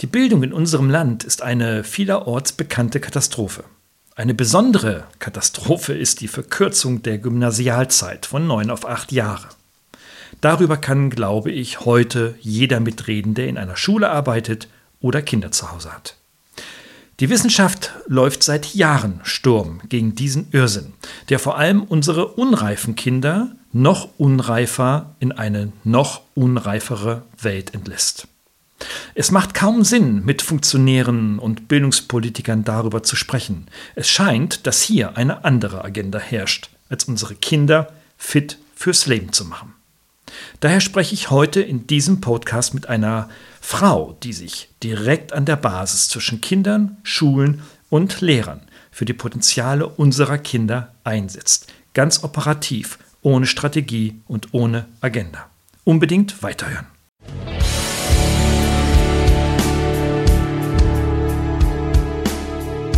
Die Bildung in unserem Land ist eine vielerorts bekannte Katastrophe. Eine besondere Katastrophe ist die Verkürzung der Gymnasialzeit von neun auf acht Jahre. Darüber kann, glaube ich, heute jeder mitreden, der in einer Schule arbeitet oder Kinder zu Hause hat. Die Wissenschaft läuft seit Jahren Sturm gegen diesen Irrsinn, der vor allem unsere unreifen Kinder noch unreifer in eine noch unreifere Welt entlässt. Es macht kaum Sinn, mit Funktionären und Bildungspolitikern darüber zu sprechen. Es scheint, dass hier eine andere Agenda herrscht, als unsere Kinder fit fürs Leben zu machen. Daher spreche ich heute in diesem Podcast mit einer Frau, die sich direkt an der Basis zwischen Kindern, Schulen und Lehrern für die Potenziale unserer Kinder einsetzt. Ganz operativ, ohne Strategie und ohne Agenda. Unbedingt weiterhören.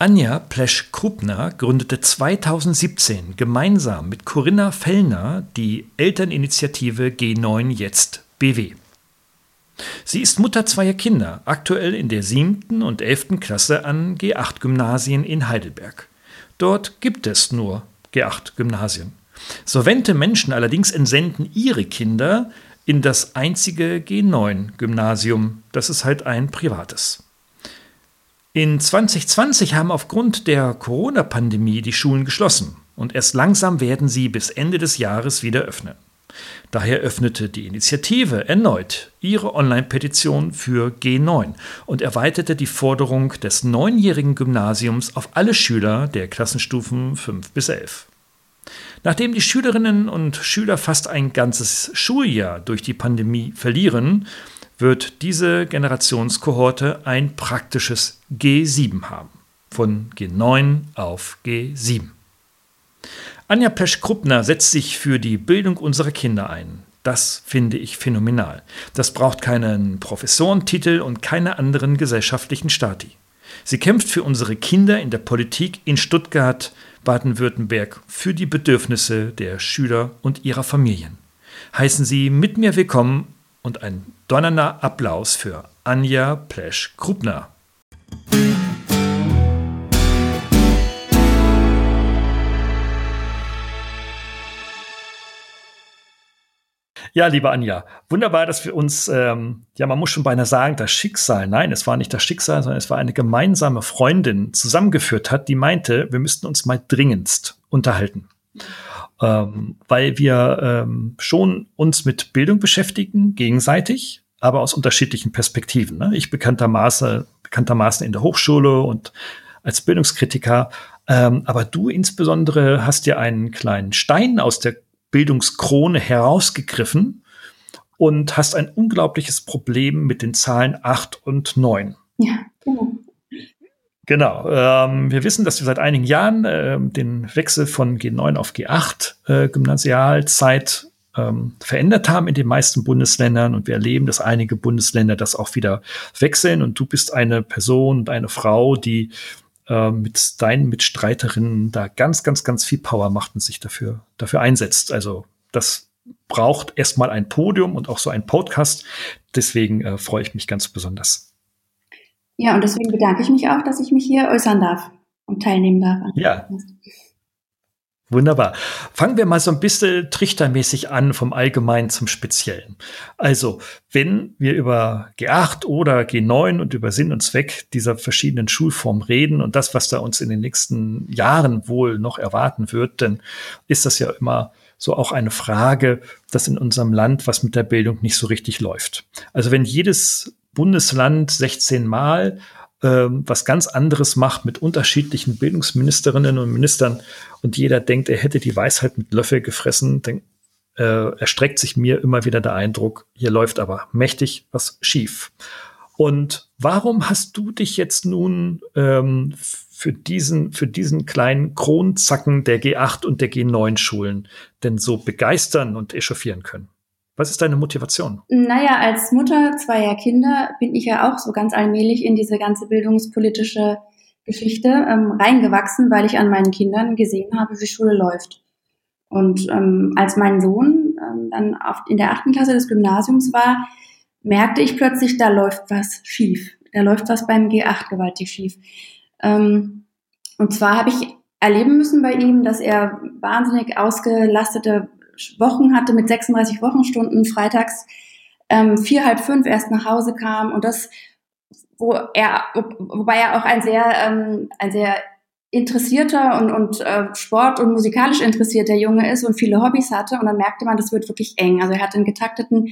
Anja Plesch-Krupner gründete 2017 gemeinsam mit Corinna Fellner die Elterninitiative G9 Jetzt BW. Sie ist Mutter zweier Kinder, aktuell in der siebten und elften Klasse an G8-Gymnasien in Heidelberg. Dort gibt es nur G8-Gymnasien. Solvente Menschen allerdings entsenden ihre Kinder in das einzige G9-Gymnasium. Das ist halt ein privates. In 2020 haben aufgrund der Corona-Pandemie die Schulen geschlossen und erst langsam werden sie bis Ende des Jahres wieder öffnen. Daher öffnete die Initiative erneut ihre Online-Petition für G9 und erweiterte die Forderung des neunjährigen Gymnasiums auf alle Schüler der Klassenstufen 5 bis 11. Nachdem die Schülerinnen und Schüler fast ein ganzes Schuljahr durch die Pandemie verlieren, wird diese Generationskohorte ein praktisches G7 haben. Von G9 auf G7. Anja Pesch-Kruppner setzt sich für die Bildung unserer Kinder ein. Das finde ich phänomenal. Das braucht keinen Professorentitel und keine anderen gesellschaftlichen Stati. Sie kämpft für unsere Kinder in der Politik in Stuttgart, Baden-Württemberg, für die Bedürfnisse der Schüler und ihrer Familien. Heißen Sie mit mir willkommen und ein donnernder Applaus für Anja Plesch-Krupner. Ja, liebe Anja, wunderbar, dass wir uns, ähm, ja, man muss schon beinahe sagen, das Schicksal, nein, es war nicht das Schicksal, sondern es war eine gemeinsame Freundin zusammengeführt hat, die meinte, wir müssten uns mal dringendst unterhalten ähm, weil wir ähm, schon uns mit Bildung beschäftigen, gegenseitig, aber aus unterschiedlichen Perspektiven. Ne? Ich bekanntermaßen, bekanntermaßen in der Hochschule und als Bildungskritiker, ähm, aber du insbesondere hast ja einen kleinen Stein aus der Bildungskrone herausgegriffen und hast ein unglaubliches Problem mit den Zahlen 8 und 9. Ja, genau. Genau. Ähm, wir wissen, dass wir seit einigen Jahren äh, den Wechsel von G9 auf G8 äh, Gymnasialzeit ähm, verändert haben in den meisten Bundesländern und wir erleben, dass einige Bundesländer das auch wieder wechseln und du bist eine Person und eine Frau, die äh, mit deinen Mitstreiterinnen da ganz, ganz, ganz viel Power macht und sich dafür, dafür einsetzt. Also das braucht erstmal ein Podium und auch so ein Podcast. Deswegen äh, freue ich mich ganz besonders. Ja, und deswegen bedanke ich mich auch, dass ich mich hier äußern darf und teilnehmen darf. Ja. Wunderbar. Fangen wir mal so ein bisschen trichtermäßig an, vom Allgemeinen zum Speziellen. Also, wenn wir über G8 oder G9 und über Sinn und Zweck dieser verschiedenen Schulformen reden und das, was da uns in den nächsten Jahren wohl noch erwarten wird, dann ist das ja immer so auch eine Frage, dass in unserem Land was mit der Bildung nicht so richtig läuft. Also wenn jedes Bundesland 16 Mal ähm, was ganz anderes macht mit unterschiedlichen Bildungsministerinnen und Ministern und jeder denkt, er hätte die Weisheit mit Löffel gefressen, dann äh, erstreckt sich mir immer wieder der Eindruck, hier läuft aber mächtig was schief. Und warum hast du dich jetzt nun ähm, für diesen, für diesen kleinen Kronzacken der G8 und der G9-Schulen denn so begeistern und echauffieren können? Was ist deine Motivation? Naja, als Mutter zweier Kinder bin ich ja auch so ganz allmählich in diese ganze bildungspolitische Geschichte ähm, reingewachsen, weil ich an meinen Kindern gesehen habe, wie Schule läuft. Und ähm, als mein Sohn ähm, dann auf, in der achten Klasse des Gymnasiums war, merkte ich plötzlich, da läuft was schief. Da läuft was beim G8 gewaltig schief. Ähm, und zwar habe ich erleben müssen bei ihm, dass er wahnsinnig ausgelastete Wochen hatte mit 36 Wochenstunden, freitags ähm, vier, halb fünf erst nach Hause kam und das, wo er, wobei er auch ein sehr, ähm, ein sehr interessierter und, und äh, Sport- und musikalisch interessierter Junge ist und viele Hobbys hatte. Und dann merkte man, das wird wirklich eng. Also er hatte einen getakteten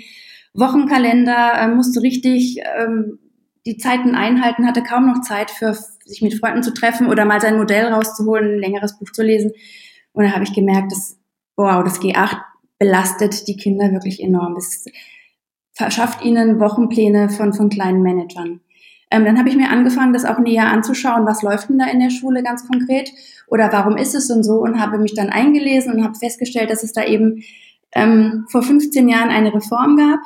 Wochenkalender, äh, musste richtig ähm, die Zeiten einhalten, hatte kaum noch Zeit für sich mit Freunden zu treffen oder mal sein Modell rauszuholen, ein längeres Buch zu lesen. Und da habe ich gemerkt, dass, wow, das G8 belastet die Kinder wirklich enorm. Es verschafft ihnen Wochenpläne von, von kleinen Managern. Ähm, dann habe ich mir angefangen, das auch näher anzuschauen, was läuft denn da in der Schule ganz konkret oder warum ist es und so und habe mich dann eingelesen und habe festgestellt, dass es da eben ähm, vor 15 Jahren eine Reform gab,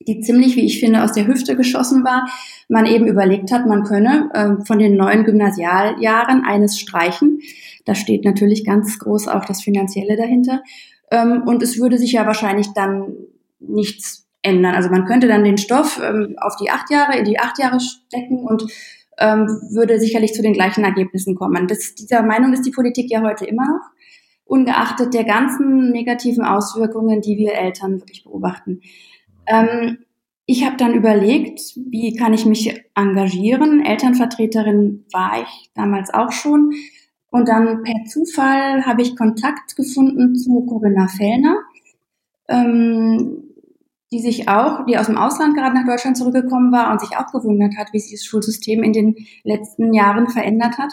die ziemlich, wie ich finde, aus der Hüfte geschossen war. Man eben überlegt hat, man könne äh, von den neuen Gymnasialjahren eines streichen. Da steht natürlich ganz groß auch das Finanzielle dahinter. Ähm, und es würde sich ja wahrscheinlich dann nichts ändern. Also man könnte dann den Stoff ähm, auf die acht Jahre, in die acht Jahre stecken und ähm, würde sicherlich zu den gleichen Ergebnissen kommen. Das, dieser Meinung ist die Politik ja heute immer noch, ungeachtet der ganzen negativen Auswirkungen, die wir Eltern wirklich beobachten. Ähm, ich habe dann überlegt, wie kann ich mich engagieren. Elternvertreterin war ich damals auch schon. Und dann per Zufall habe ich Kontakt gefunden zu Corinna Fellner. Ähm, die sich auch, die aus dem Ausland gerade nach Deutschland zurückgekommen war und sich auch gewundert hat, wie sich das Schulsystem in den letzten Jahren verändert hat.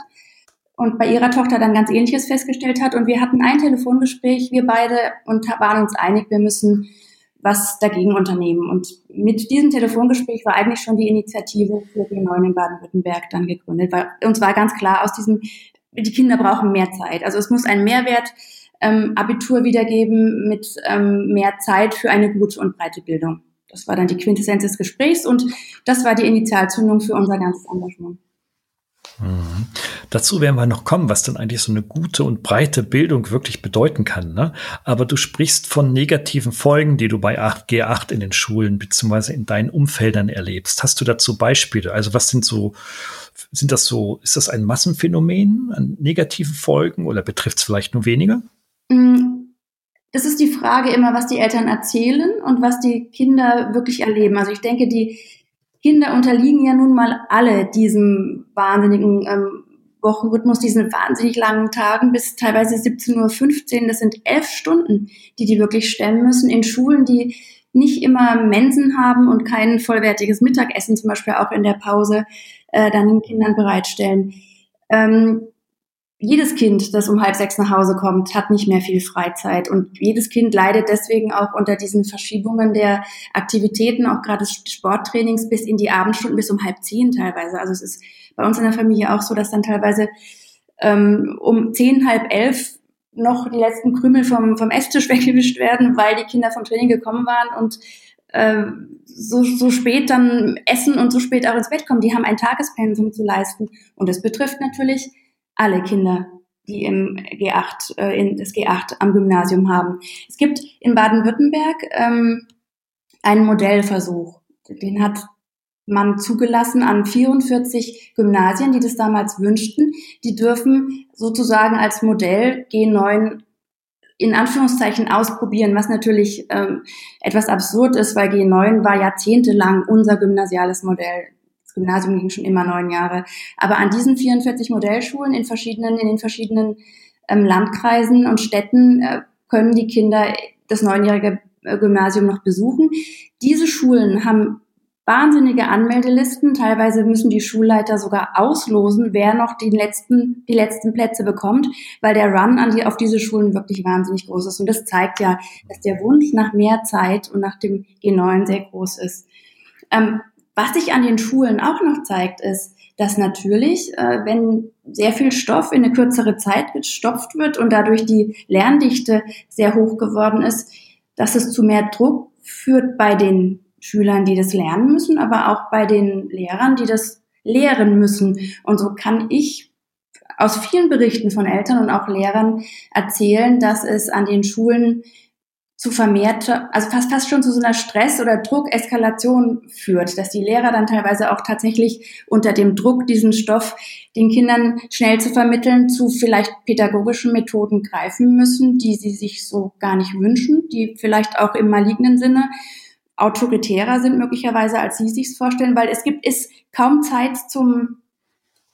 Und bei ihrer Tochter dann ganz Ähnliches festgestellt hat. Und wir hatten ein Telefongespräch, wir beide, und waren uns einig, wir müssen was dagegen unternehmen. Und mit diesem Telefongespräch war eigentlich schon die Initiative für die Neuen in Baden-Württemberg dann gegründet. Weil uns war ganz klar aus diesem, die Kinder brauchen mehr Zeit. Also es muss ein Mehrwert ähm, Abitur wiedergeben mit ähm, mehr Zeit für eine gute und breite Bildung. Das war dann die Quintessenz des Gesprächs und das war die Initialzündung für unser ganzes Engagement. Mhm. Dazu werden wir noch kommen, was dann eigentlich so eine gute und breite Bildung wirklich bedeuten kann. Ne? Aber du sprichst von negativen Folgen, die du bei G8 in den Schulen bzw. in deinen Umfeldern erlebst. Hast du dazu Beispiele? Also was sind so, sind das so, ist das ein Massenphänomen an negativen Folgen oder betrifft es vielleicht nur weniger? Mm, das ist die Frage immer, was die Eltern erzählen und was die Kinder wirklich erleben. Also ich denke, die Kinder unterliegen ja nun mal alle diesem wahnsinnigen ähm, Wochenrhythmus, diesen wahnsinnig langen Tagen bis teilweise 17.15 Uhr. Das sind elf Stunden, die die wirklich stemmen müssen in Schulen, die nicht immer Mensen haben und kein vollwertiges Mittagessen zum Beispiel auch in der Pause äh, dann den Kindern bereitstellen. Ähm, jedes Kind, das um halb sechs nach Hause kommt, hat nicht mehr viel Freizeit. Und jedes Kind leidet deswegen auch unter diesen Verschiebungen der Aktivitäten, auch gerade des Sporttrainings bis in die Abendstunden, bis um halb zehn teilweise. Also es ist bei uns in der Familie auch so, dass dann teilweise ähm, um zehn, halb elf noch die letzten Krümel vom, vom Esstisch weggewischt werden, weil die Kinder vom Training gekommen waren und äh, so, so spät dann essen und so spät auch ins Bett kommen. Die haben ein Tagespensum zu leisten. Und das betrifft natürlich alle Kinder, die im G8, äh, in das G8 am Gymnasium haben. Es gibt in Baden-Württemberg ähm, einen Modellversuch. Den hat man zugelassen an 44 Gymnasien, die das damals wünschten. Die dürfen sozusagen als Modell G9 in Anführungszeichen ausprobieren, was natürlich ähm, etwas absurd ist, weil G9 war jahrzehntelang unser gymnasiales Modell. Gymnasium ging schon immer neun Jahre. Aber an diesen 44 Modellschulen in verschiedenen, in den verschiedenen ähm, Landkreisen und Städten äh, können die Kinder das neunjährige äh, Gymnasium noch besuchen. Diese Schulen haben wahnsinnige Anmeldelisten. Teilweise müssen die Schulleiter sogar auslosen, wer noch die letzten, die letzten Plätze bekommt, weil der Run an die, auf diese Schulen wirklich wahnsinnig groß ist. Und das zeigt ja, dass der Wunsch nach mehr Zeit und nach dem G9 sehr groß ist. Ähm, was sich an den Schulen auch noch zeigt, ist, dass natürlich, äh, wenn sehr viel Stoff in eine kürzere Zeit gestopft wird und dadurch die Lerndichte sehr hoch geworden ist, dass es zu mehr Druck führt bei den Schülern, die das lernen müssen, aber auch bei den Lehrern, die das lehren müssen. Und so kann ich aus vielen Berichten von Eltern und auch Lehrern erzählen, dass es an den Schulen zu vermehrter, also fast, fast schon zu so einer Stress- oder Druckeskalation führt, dass die Lehrer dann teilweise auch tatsächlich unter dem Druck, diesen Stoff den Kindern schnell zu vermitteln, zu vielleicht pädagogischen Methoden greifen müssen, die sie sich so gar nicht wünschen, die vielleicht auch im malignen Sinne autoritärer sind möglicherweise, als sie sich vorstellen, weil es gibt ist kaum Zeit zum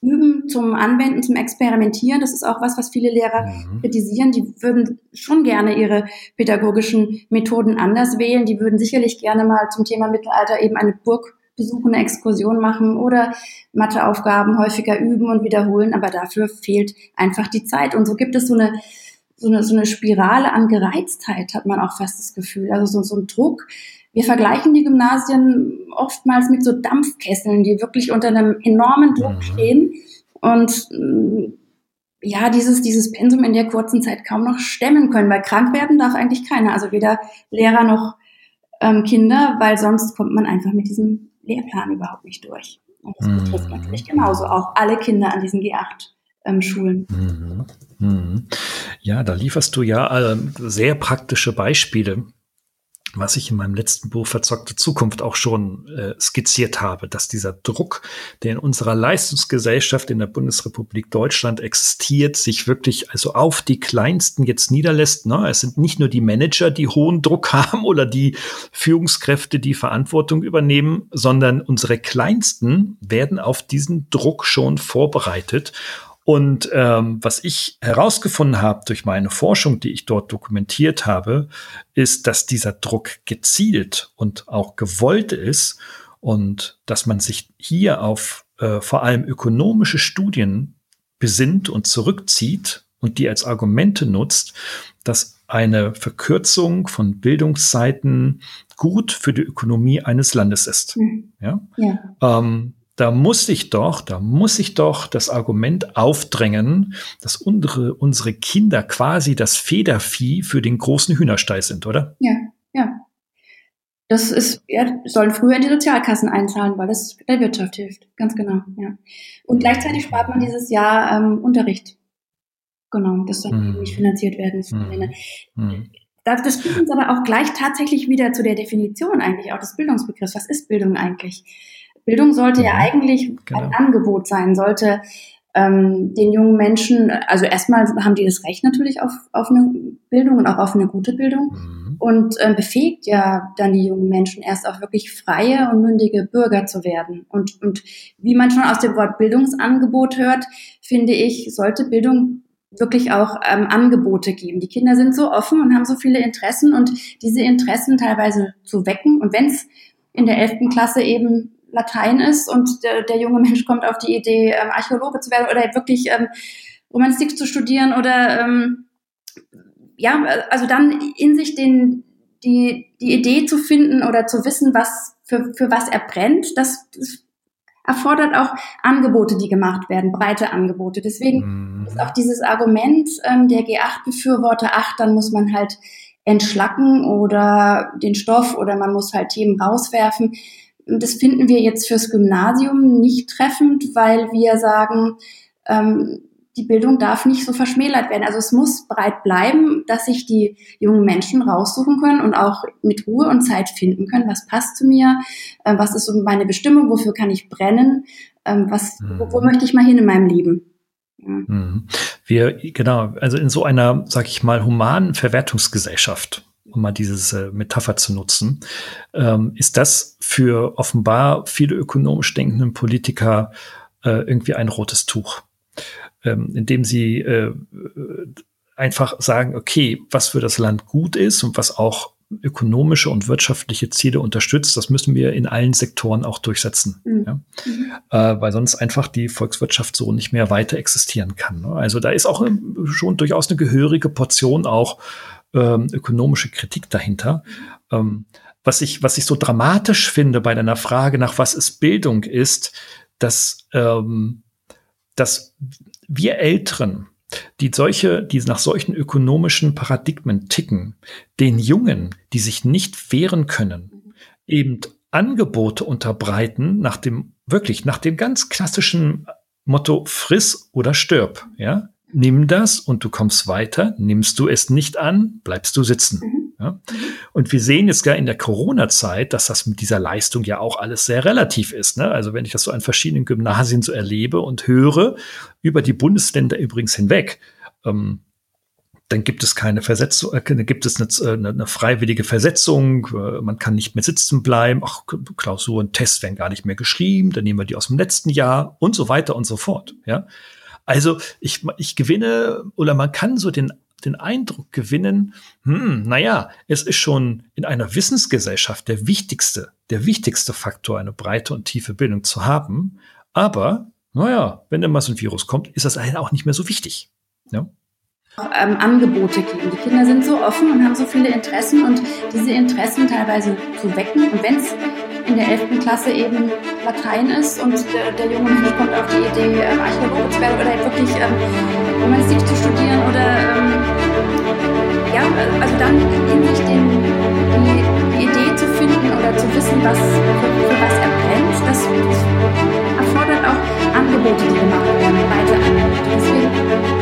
Üben, zum Anwenden, zum Experimentieren. Das ist auch was, was viele Lehrer mhm. kritisieren. Die würden schon gerne ihre pädagogischen Methoden anders wählen. Die würden sicherlich gerne mal zum Thema Mittelalter eben eine Burg besuchen, eine Exkursion machen oder Matheaufgaben häufiger üben und wiederholen. Aber dafür fehlt einfach die Zeit. Und so gibt es so eine, so eine, so eine Spirale an Gereiztheit, hat man auch fast das Gefühl. Also so, so ein Druck, wir vergleichen die Gymnasien oftmals mit so Dampfkesseln, die wirklich unter einem enormen Druck mhm. stehen und mm, ja, dieses, dieses Pensum in der kurzen Zeit kaum noch stemmen können, weil krank werden darf eigentlich keiner, also weder Lehrer noch ähm, Kinder, weil sonst kommt man einfach mit diesem Lehrplan überhaupt nicht durch. Und das mhm. betrifft natürlich genauso auch alle Kinder an diesen G8-Schulen. Ähm, mhm. Mhm. Ja, da lieferst du ja äh, sehr praktische Beispiele was ich in meinem letzten Buch Verzockte Zukunft auch schon äh, skizziert habe, dass dieser Druck, der in unserer Leistungsgesellschaft in der Bundesrepublik Deutschland existiert, sich wirklich also auf die Kleinsten jetzt niederlässt. Ne? Es sind nicht nur die Manager, die hohen Druck haben oder die Führungskräfte, die Verantwortung übernehmen, sondern unsere Kleinsten werden auf diesen Druck schon vorbereitet. Und ähm, was ich herausgefunden habe durch meine Forschung, die ich dort dokumentiert habe, ist, dass dieser Druck gezielt und auch gewollt ist und dass man sich hier auf äh, vor allem ökonomische Studien besinnt und zurückzieht und die als Argumente nutzt, dass eine Verkürzung von Bildungszeiten gut für die Ökonomie eines Landes ist. Mhm. Ja? ja. Ähm, da muss ich doch, da muss ich doch das Argument aufdrängen, dass unsere, unsere Kinder quasi das Federvieh für den großen Hühnerstall sind, oder? Ja, ja. Das ist, ja, sollen früher in die Sozialkassen einzahlen, weil das der Wirtschaft hilft. Ganz genau, ja. Und gleichzeitig spart man dieses Jahr ähm, Unterricht. Genau, das soll mhm. nicht finanziert werden. Mhm. Das führt uns aber auch gleich tatsächlich wieder zu der Definition eigentlich auch des Bildungsbegriffs. Was ist Bildung eigentlich? Bildung sollte ja, ja mhm. eigentlich genau. ein Angebot sein, sollte ähm, den jungen Menschen, also erstmal haben die das Recht natürlich auf, auf eine Bildung und auch auf eine gute Bildung mhm. und ähm, befähigt ja dann die jungen Menschen erst auch wirklich freie und mündige Bürger zu werden. Und, und wie man schon aus dem Wort Bildungsangebot hört, finde ich, sollte Bildung wirklich auch ähm, Angebote geben. Die Kinder sind so offen und haben so viele Interessen und diese Interessen teilweise zu wecken. Und wenn es in der elften Klasse eben Latein ist und der, der junge Mensch kommt auf die Idee, ähm, Archäologe zu werden oder wirklich ähm, Romanistik zu studieren oder ähm, ja, also dann in sich den, die, die Idee zu finden oder zu wissen, was für, für was er brennt, das, das erfordert auch Angebote, die gemacht werden, breite Angebote. Deswegen mm. ist auch dieses Argument ähm, der G8-Befürworter, ach, dann muss man halt entschlacken oder den Stoff oder man muss halt Themen rauswerfen. Das finden wir jetzt fürs Gymnasium nicht treffend, weil wir sagen, ähm, die Bildung darf nicht so verschmälert werden. Also es muss breit bleiben, dass sich die jungen Menschen raussuchen können und auch mit Ruhe und Zeit finden können, was passt zu mir, äh, was ist so meine Bestimmung, wofür kann ich brennen, ähm, was, mhm. wo, wo, möchte ich mal hin in meinem Leben. Ja. Mhm. Wir, genau, also in so einer, sag ich mal, humanen Verwertungsgesellschaft um mal diese äh, Metapher zu nutzen, ähm, ist das für offenbar viele ökonomisch denkenden Politiker äh, irgendwie ein rotes Tuch, ähm, indem sie äh, einfach sagen, okay, was für das Land gut ist und was auch ökonomische und wirtschaftliche Ziele unterstützt, das müssen wir in allen Sektoren auch durchsetzen. Mhm. Ja? Äh, weil sonst einfach die Volkswirtschaft so nicht mehr weiter existieren kann. Ne? Also da ist auch ähm, schon durchaus eine gehörige Portion auch ähm, ökonomische Kritik dahinter. Ähm, was ich, was ich so dramatisch finde bei deiner Frage nach was ist Bildung ist, dass, ähm, dass wir Älteren, die solche, die nach solchen ökonomischen Paradigmen ticken, den Jungen, die sich nicht wehren können, eben Angebote unterbreiten nach dem, wirklich nach dem ganz klassischen Motto friss oder stirb, ja? Nimm das und du kommst weiter. Nimmst du es nicht an, bleibst du sitzen. Mhm. Ja? Und wir sehen jetzt gar in der Corona-Zeit, dass das mit dieser Leistung ja auch alles sehr relativ ist. Ne? Also wenn ich das so an verschiedenen Gymnasien so erlebe und höre, über die Bundesländer übrigens hinweg, ähm, dann gibt es keine Versetzung, äh, gibt es eine, eine, eine, freiwillige Versetzung, äh, man kann nicht mehr sitzen bleiben, ach, Klausuren, Tests werden gar nicht mehr geschrieben, dann nehmen wir die aus dem letzten Jahr und so weiter und so fort. Ja? Also ich, ich gewinne oder man kann so den den Eindruck gewinnen, hm, naja, es ist schon in einer Wissensgesellschaft der wichtigste, der wichtigste Faktor, eine breite und tiefe Bildung zu haben. Aber, naja, wenn dann mal so ein Virus kommt, ist das eigentlich auch nicht mehr so wichtig. Ja? Ähm, Angebote geben. Die Kinder sind so offen und haben so viele Interessen und diese Interessen teilweise zu wecken. Und wenn es in der 11. Klasse eben Latein ist und der, der junge Mensch kommt auf die Idee, ähm, Archäologe zu werden oder wirklich ähm, zu studieren oder ähm, ja, also dann in sich den, die, die, Idee zu finden oder zu wissen, was, für, für was er brennt, das, erfordert auch Angebote, die gemacht werden, weiter Angebote. Deswegen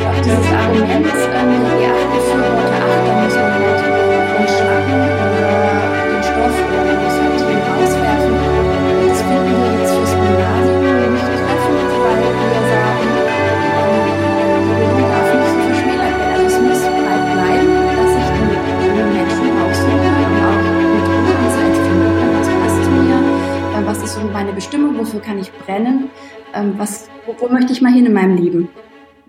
auch dieses Argument, ähm, die achte Fürworte achten, muss man halt entschlacken oder möchte ich mal hin in meinem Leben.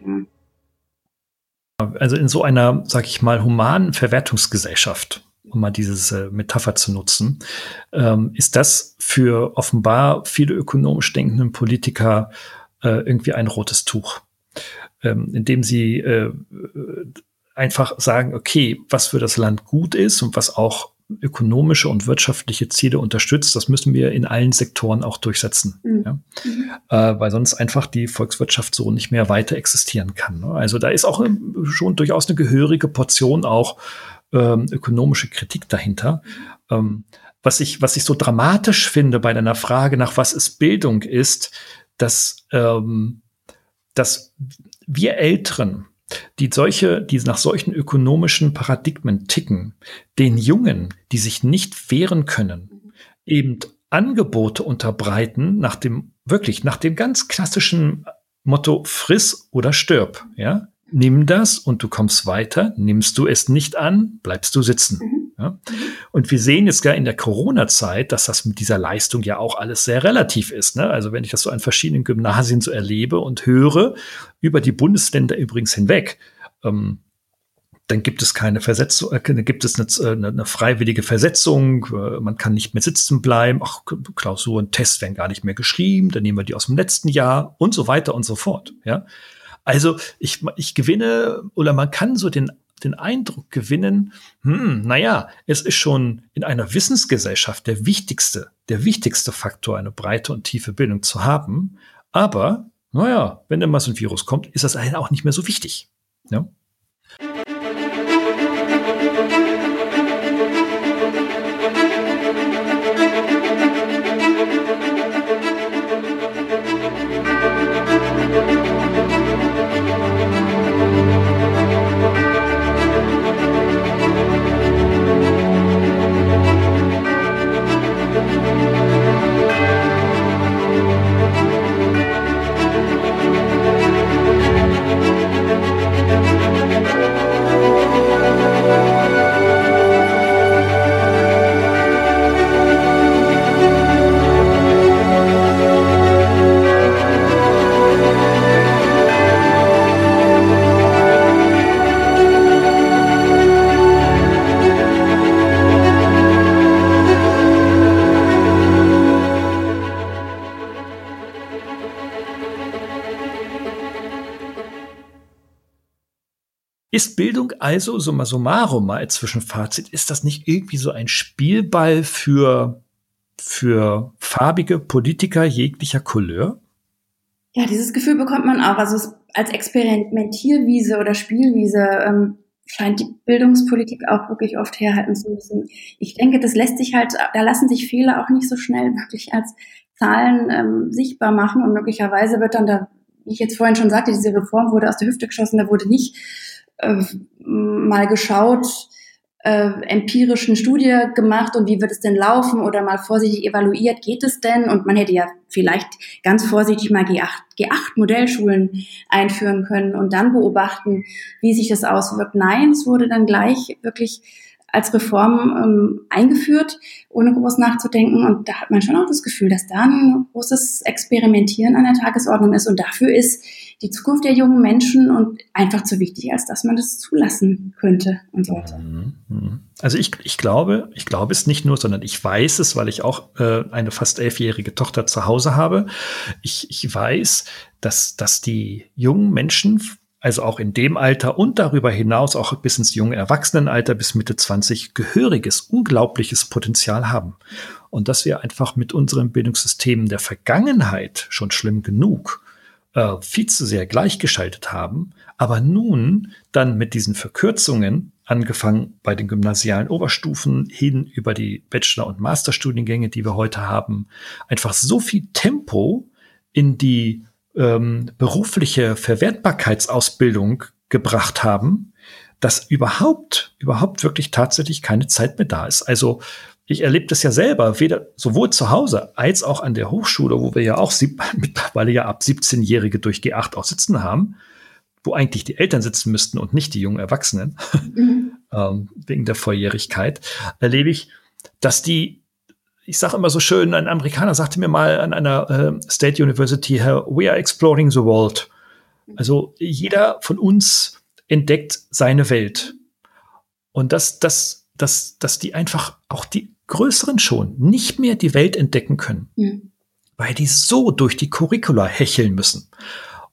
Ja. Also in so einer, sag ich mal, humanen Verwertungsgesellschaft um mal diese äh, Metapher zu nutzen, ähm, ist das für offenbar viele ökonomisch denkenden Politiker äh, irgendwie ein rotes Tuch, ähm, indem sie äh, einfach sagen, okay, was für das Land gut ist und was auch ökonomische und wirtschaftliche Ziele unterstützt, das müssen wir in allen Sektoren auch durchsetzen. Mhm. Ja? Äh, weil sonst einfach die Volkswirtschaft so nicht mehr weiter existieren kann. Ne? Also da ist auch ähm, schon durchaus eine gehörige Portion auch ähm, ökonomische Kritik dahinter. Ähm, was ich, was ich so dramatisch finde bei deiner Frage nach was ist Bildung ist, dass, ähm, dass wir Älteren, die solche, die nach solchen ökonomischen Paradigmen ticken, den Jungen, die sich nicht wehren können, eben Angebote unterbreiten nach dem, wirklich nach dem ganz klassischen Motto friss oder stirb, ja? nimm das und du kommst weiter. Nimmst du es nicht an, bleibst du sitzen. Ja? Und wir sehen jetzt gar in der Corona-Zeit, dass das mit dieser Leistung ja auch alles sehr relativ ist. Ne? Also wenn ich das so an verschiedenen Gymnasien so erlebe und höre, über die Bundesländer übrigens hinweg, ähm, dann gibt es keine Versetzung, äh, gibt es eine, eine, eine, freiwillige Versetzung, äh, man kann nicht mehr sitzen bleiben, ach, Klausuren, Tests werden gar nicht mehr geschrieben, dann nehmen wir die aus dem letzten Jahr und so weiter und so fort. Ja? Also ich, ich gewinne oder man kann so den, den Eindruck gewinnen, hm, naja, es ist schon in einer Wissensgesellschaft der wichtigste, der wichtigste Faktor, eine breite und tiefe Bildung zu haben. Aber, naja, wenn dann mal so ein Virus kommt, ist das eigentlich auch nicht mehr so wichtig. Ja? Ist Bildung also, summa summarum mal als Zwischenfazit, ist das nicht irgendwie so ein Spielball für, für farbige Politiker jeglicher Couleur? Ja, dieses Gefühl bekommt man auch. Also als Experimentierwiese oder Spielwiese ähm, scheint die Bildungspolitik auch wirklich oft herhalten zu müssen. Ich denke, das lässt sich halt, da lassen sich Fehler auch nicht so schnell wirklich als Zahlen ähm, sichtbar machen und möglicherweise wird dann da, wie ich jetzt vorhin schon sagte, diese Reform wurde aus der Hüfte geschossen, da wurde nicht äh, mal geschaut, äh, empirischen Studie gemacht und wie wird es denn laufen oder mal vorsichtig evaluiert, geht es denn? Und man hätte ja vielleicht ganz vorsichtig mal G8, G8-Modellschulen einführen können und dann beobachten, wie sich das auswirkt. Nein, es wurde dann gleich wirklich als Reform ähm, eingeführt, ohne groß nachzudenken. Und da hat man schon auch das Gefühl, dass da ein großes Experimentieren an der Tagesordnung ist. Und dafür ist die Zukunft der jungen Menschen und einfach zu wichtig, als dass man das zulassen könnte und sollte. Mhm, mhm. Also ich, ich glaube, ich glaube es nicht nur, sondern ich weiß es, weil ich auch äh, eine fast elfjährige Tochter zu Hause habe. Ich, ich weiß, dass, dass die jungen Menschen also auch in dem Alter und darüber hinaus auch bis ins junge Erwachsenenalter bis Mitte 20 gehöriges, unglaubliches Potenzial haben. Und dass wir einfach mit unseren Bildungssystemen der Vergangenheit schon schlimm genug äh, viel zu sehr gleichgeschaltet haben, aber nun dann mit diesen Verkürzungen, angefangen bei den gymnasialen Oberstufen hin über die Bachelor- und Masterstudiengänge, die wir heute haben, einfach so viel Tempo in die ähm, berufliche Verwertbarkeitsausbildung gebracht haben, dass überhaupt, überhaupt wirklich tatsächlich keine Zeit mehr da ist. Also ich erlebe das ja selber, weder sowohl zu Hause als auch an der Hochschule, wo wir ja auch sieb, mittlerweile ja ab 17-Jährige durch G8 auch sitzen haben, wo eigentlich die Eltern sitzen müssten und nicht die jungen Erwachsenen, mhm. ähm, wegen der Volljährigkeit, erlebe ich, dass die ich sage immer so schön, ein Amerikaner sagte mir mal an einer äh, State University, we are exploring the world. Also jeder von uns entdeckt seine Welt. Und dass, dass, dass, dass die einfach auch die Größeren schon nicht mehr die Welt entdecken können, mhm. weil die so durch die Curricula hecheln müssen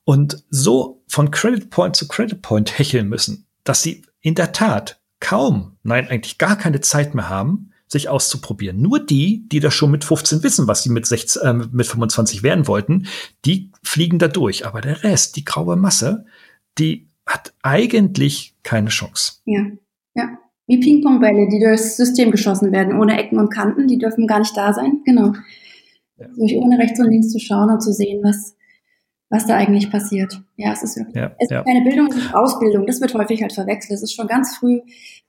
und so von Credit Point zu Credit Point hecheln müssen, dass sie in der Tat kaum, nein, eigentlich gar keine Zeit mehr haben, sich auszuprobieren. Nur die, die das schon mit 15 wissen, was sie mit, 16, äh, mit 25 werden wollten, die fliegen da durch. Aber der Rest, die graue Masse, die hat eigentlich keine Chance. Ja, ja. Wie Ping-Pong-Bälle, die durchs System geschossen werden, ohne Ecken und Kanten, die dürfen gar nicht da sein. Genau. Ja. Durch ohne rechts und links zu schauen und zu sehen, was, was da eigentlich passiert. Ja, es ist wirklich, ja, es ist keine Bildung, es ist Ausbildung. Das wird häufig halt verwechselt. Es ist schon ganz früh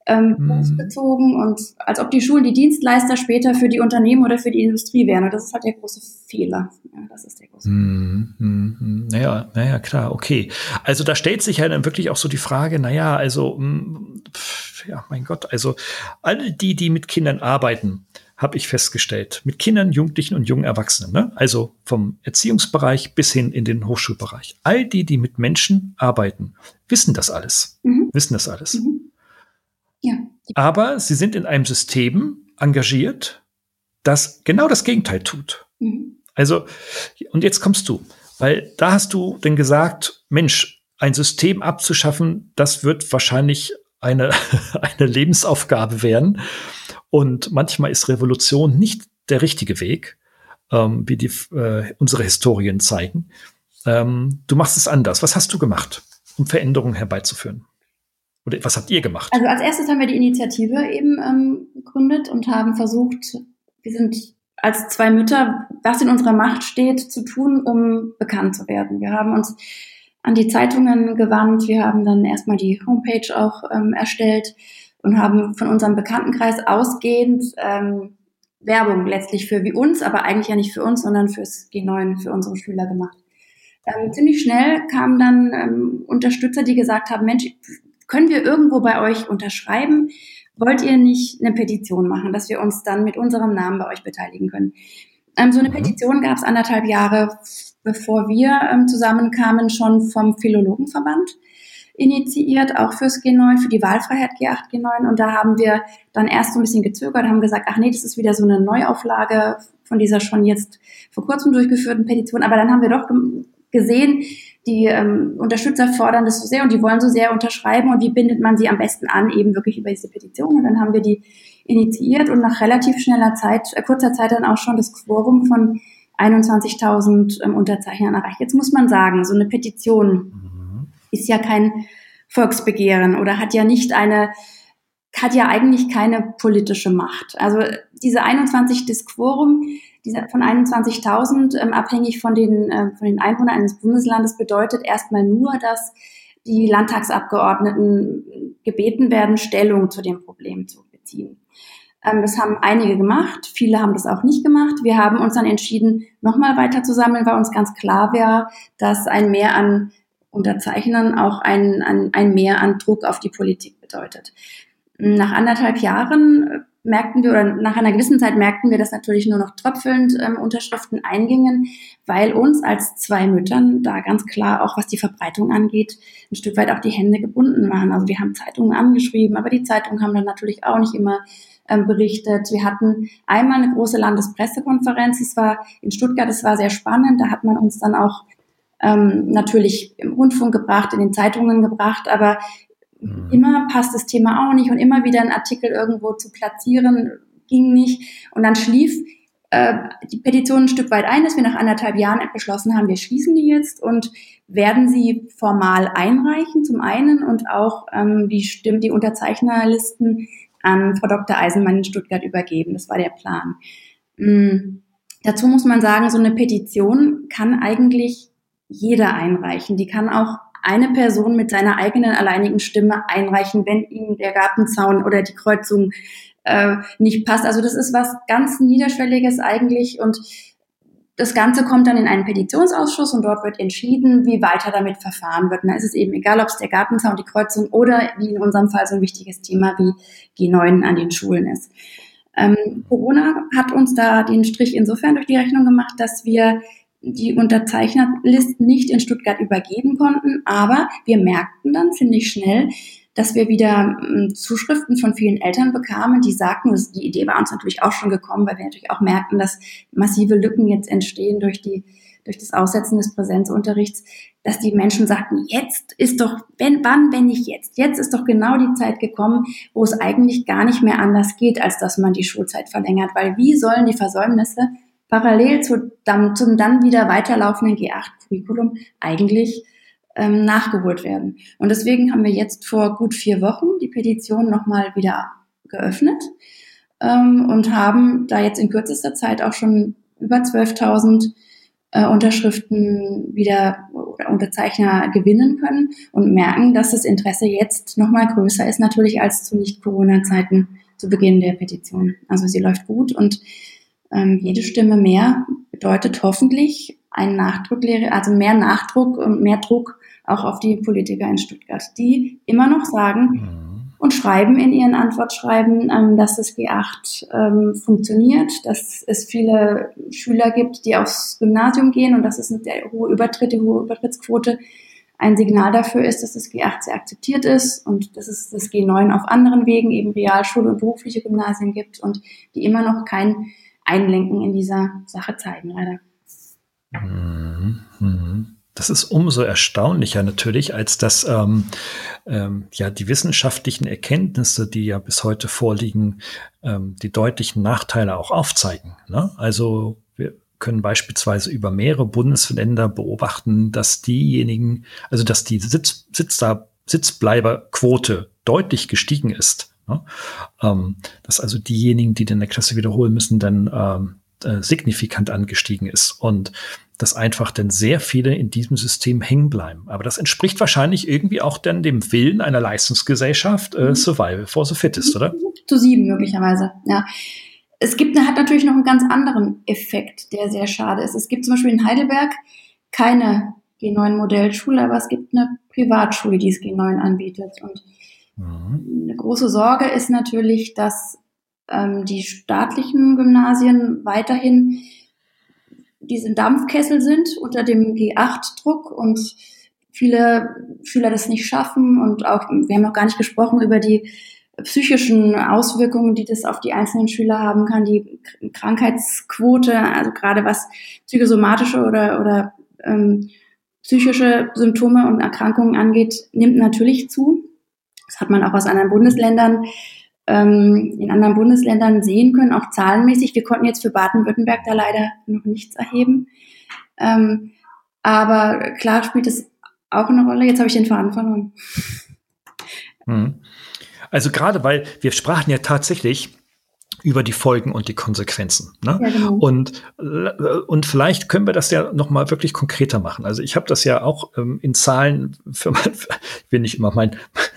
ähm, mhm. bezogen und als ob die Schulen die Dienstleister später für die Unternehmen oder für die Industrie wären. Und das ist halt der große Fehler. Ja, das ist der große mhm. Mhm. Naja, naja, klar, okay. Also da stellt sich ja dann wirklich auch so die Frage, naja, also, mh, mm, pf, ja, mein Gott, also alle die, die mit Kindern arbeiten, habe ich festgestellt, mit Kindern, Jugendlichen und jungen Erwachsenen, ne? also vom Erziehungsbereich bis hin in den Hochschulbereich. All die, die mit Menschen arbeiten, wissen das alles. Mhm. Wissen das alles. Mhm. Ja. Aber sie sind in einem System engagiert, das genau das Gegenteil tut. Mhm. Also, und jetzt kommst du, weil da hast du denn gesagt, Mensch, ein System abzuschaffen, das wird wahrscheinlich eine, eine Lebensaufgabe werden. Und manchmal ist Revolution nicht der richtige Weg, ähm, wie die, äh, unsere Historien zeigen. Ähm, du machst es anders. Was hast du gemacht, um Veränderungen herbeizuführen? Oder was habt ihr gemacht? Also als erstes haben wir die Initiative eben ähm, gegründet und haben versucht, wir sind als zwei Mütter, was in unserer Macht steht, zu tun, um bekannt zu werden. Wir haben uns an die Zeitungen gewandt, wir haben dann erstmal die Homepage auch ähm, erstellt und haben von unserem Bekanntenkreis ausgehend ähm, Werbung letztlich für wie uns, aber eigentlich ja nicht für uns, sondern fürs G9, für unsere Schüler gemacht. Ähm, ziemlich schnell kamen dann ähm, Unterstützer, die gesagt haben, Mensch, können wir irgendwo bei euch unterschreiben? Wollt ihr nicht eine Petition machen, dass wir uns dann mit unserem Namen bei euch beteiligen können? Ähm, so eine mhm. Petition gab es anderthalb Jahre, bevor wir ähm, zusammenkamen, schon vom Philologenverband initiiert, auch fürs G9, für die Wahlfreiheit G8, G9. Und da haben wir dann erst so ein bisschen gezögert, haben gesagt, ach nee, das ist wieder so eine Neuauflage von dieser schon jetzt vor kurzem durchgeführten Petition. Aber dann haben wir doch gesehen, die ähm, Unterstützer fordern das so sehr und die wollen so sehr unterschreiben und wie bindet man sie am besten an, eben wirklich über diese Petition. Und dann haben wir die initiiert und nach relativ schneller Zeit, äh, kurzer Zeit dann auch schon das Quorum von 21.000 ähm, Unterzeichnern erreicht. Jetzt muss man sagen, so eine Petition mhm. Ist ja kein Volksbegehren oder hat ja nicht eine hat ja eigentlich keine politische Macht. Also diese 21 des Quorum, diese von 21.000 ähm, abhängig von den, äh, von den Einwohnern eines Bundeslandes bedeutet erstmal nur, dass die Landtagsabgeordneten gebeten werden, Stellung zu dem Problem zu beziehen. Ähm, das haben einige gemacht, viele haben das auch nicht gemacht. Wir haben uns dann entschieden, nochmal weiter zu sammeln, weil uns ganz klar wäre, dass ein Mehr an Unterzeichnern auch ein, ein, ein Mehr an Druck auf die Politik bedeutet. Nach anderthalb Jahren äh, merkten wir, oder nach einer gewissen Zeit merkten wir, dass natürlich nur noch tröpfelnd ähm, Unterschriften eingingen, weil uns als zwei Müttern da ganz klar auch, was die Verbreitung angeht, ein Stück weit auch die Hände gebunden waren. Also wir haben Zeitungen angeschrieben, aber die Zeitungen haben dann natürlich auch nicht immer ähm, berichtet. Wir hatten einmal eine große Landespressekonferenz, es war in Stuttgart, es war sehr spannend, da hat man uns dann auch ähm, natürlich im Rundfunk gebracht, in den Zeitungen gebracht, aber Mhm. Immer passt das Thema auch nicht und immer wieder einen Artikel irgendwo zu platzieren ging nicht. Und dann schlief äh, die Petition ein Stück weit ein, dass wir nach anderthalb Jahren beschlossen haben, wir schließen die jetzt und werden sie formal einreichen zum einen und auch ähm, die Stimmen, die Unterzeichnerlisten an Frau Dr. Eisenmann in Stuttgart übergeben. Das war der Plan. Mhm. Dazu muss man sagen, so eine Petition kann eigentlich jeder einreichen. Die kann auch eine Person mit seiner eigenen alleinigen Stimme einreichen, wenn ihm der Gartenzaun oder die Kreuzung äh, nicht passt. Also das ist was ganz Niederschwelliges eigentlich und das Ganze kommt dann in einen Petitionsausschuss und dort wird entschieden, wie weiter damit verfahren wird. Und da ist es eben egal, ob es der Gartenzaun, die Kreuzung oder wie in unserem Fall so ein wichtiges Thema wie G9 an den Schulen ist. Ähm, Corona hat uns da den Strich insofern durch die Rechnung gemacht, dass wir die Unterzeichnerlisten nicht in Stuttgart übergeben konnten. Aber wir merkten dann ziemlich schnell, dass wir wieder ähm, Zuschriften von vielen Eltern bekamen, die sagten, die Idee war uns natürlich auch schon gekommen, weil wir natürlich auch merkten, dass massive Lücken jetzt entstehen durch die durch das Aussetzen des Präsenzunterrichts, dass die Menschen sagten, jetzt ist doch, wenn, wann, wenn nicht jetzt? Jetzt ist doch genau die Zeit gekommen, wo es eigentlich gar nicht mehr anders geht, als dass man die Schulzeit verlängert, weil wie sollen die Versäumnisse parallel zu, dann, zum dann wieder weiterlaufenden G8-Curriculum eigentlich ähm, nachgeholt werden. Und deswegen haben wir jetzt vor gut vier Wochen die Petition nochmal wieder geöffnet ähm, und haben da jetzt in kürzester Zeit auch schon über 12.000 äh, Unterschriften wieder oder Unterzeichner gewinnen können und merken, dass das Interesse jetzt nochmal größer ist natürlich als zu Nicht-Corona-Zeiten zu Beginn der Petition. Also sie läuft gut und ähm, jede Stimme mehr bedeutet hoffentlich ein Nachdruck, also mehr Nachdruck und mehr Druck auch auf die Politiker in Stuttgart, die immer noch sagen mhm. und schreiben in ihren Antwortschreiben, ähm, dass das G8 ähm, funktioniert, dass es viele Schüler gibt, die aufs Gymnasium gehen und dass es eine hohe Übertritt, die hohe Übertrittsquote ein Signal dafür ist, dass das G8 sehr akzeptiert ist und dass es das G9 auf anderen Wegen, eben Realschule und berufliche Gymnasien gibt und die immer noch kein Einlenken in dieser Sache zeigen, leider. Mhm, mhm. Das ist umso erstaunlicher natürlich, als dass ähm, ähm, ja die wissenschaftlichen Erkenntnisse, die ja bis heute vorliegen, ähm, die deutlichen Nachteile auch aufzeigen. Ne? Also wir können beispielsweise über mehrere Bundesländer beobachten, dass diejenigen, also dass die Sitz, Sitz, Sitzbleiberquote deutlich gestiegen ist. Ne? Ähm, dass also diejenigen, die in der Klasse wiederholen müssen, dann ähm, äh, signifikant angestiegen ist und dass einfach dann sehr viele in diesem System hängen bleiben. Aber das entspricht wahrscheinlich irgendwie auch dann dem Willen einer Leistungsgesellschaft, äh, mhm. Survival for the Fittest, oder? Zu sieben möglicherweise, ja. Es gibt, hat natürlich noch einen ganz anderen Effekt, der sehr schade ist. Es gibt zum Beispiel in Heidelberg keine G9-Modellschule, aber es gibt eine Privatschule, die es G9 anbietet. Und Mhm. Eine große Sorge ist natürlich, dass ähm, die staatlichen Gymnasien weiterhin diesen Dampfkessel sind unter dem G8-Druck und viele Schüler das nicht schaffen und auch, wir haben noch gar nicht gesprochen über die psychischen Auswirkungen, die das auf die einzelnen Schüler haben kann, die Krankheitsquote, also gerade was psychosomatische oder, oder ähm, psychische Symptome und Erkrankungen angeht, nimmt natürlich zu. Das hat man auch aus anderen Bundesländern, ähm, in anderen Bundesländern sehen können, auch zahlenmäßig. Wir konnten jetzt für Baden-Württemberg da leider noch nichts erheben. Ähm, aber klar spielt es auch eine Rolle. Jetzt habe ich den Faden verloren. Hm. Also gerade weil wir sprachen ja tatsächlich über die Folgen und die Konsequenzen. Ne? Ja, genau. Und äh, und vielleicht können wir das ja noch mal wirklich konkreter machen. Also ich habe das ja auch ähm, in Zahlen für mein, ich will nicht immer mein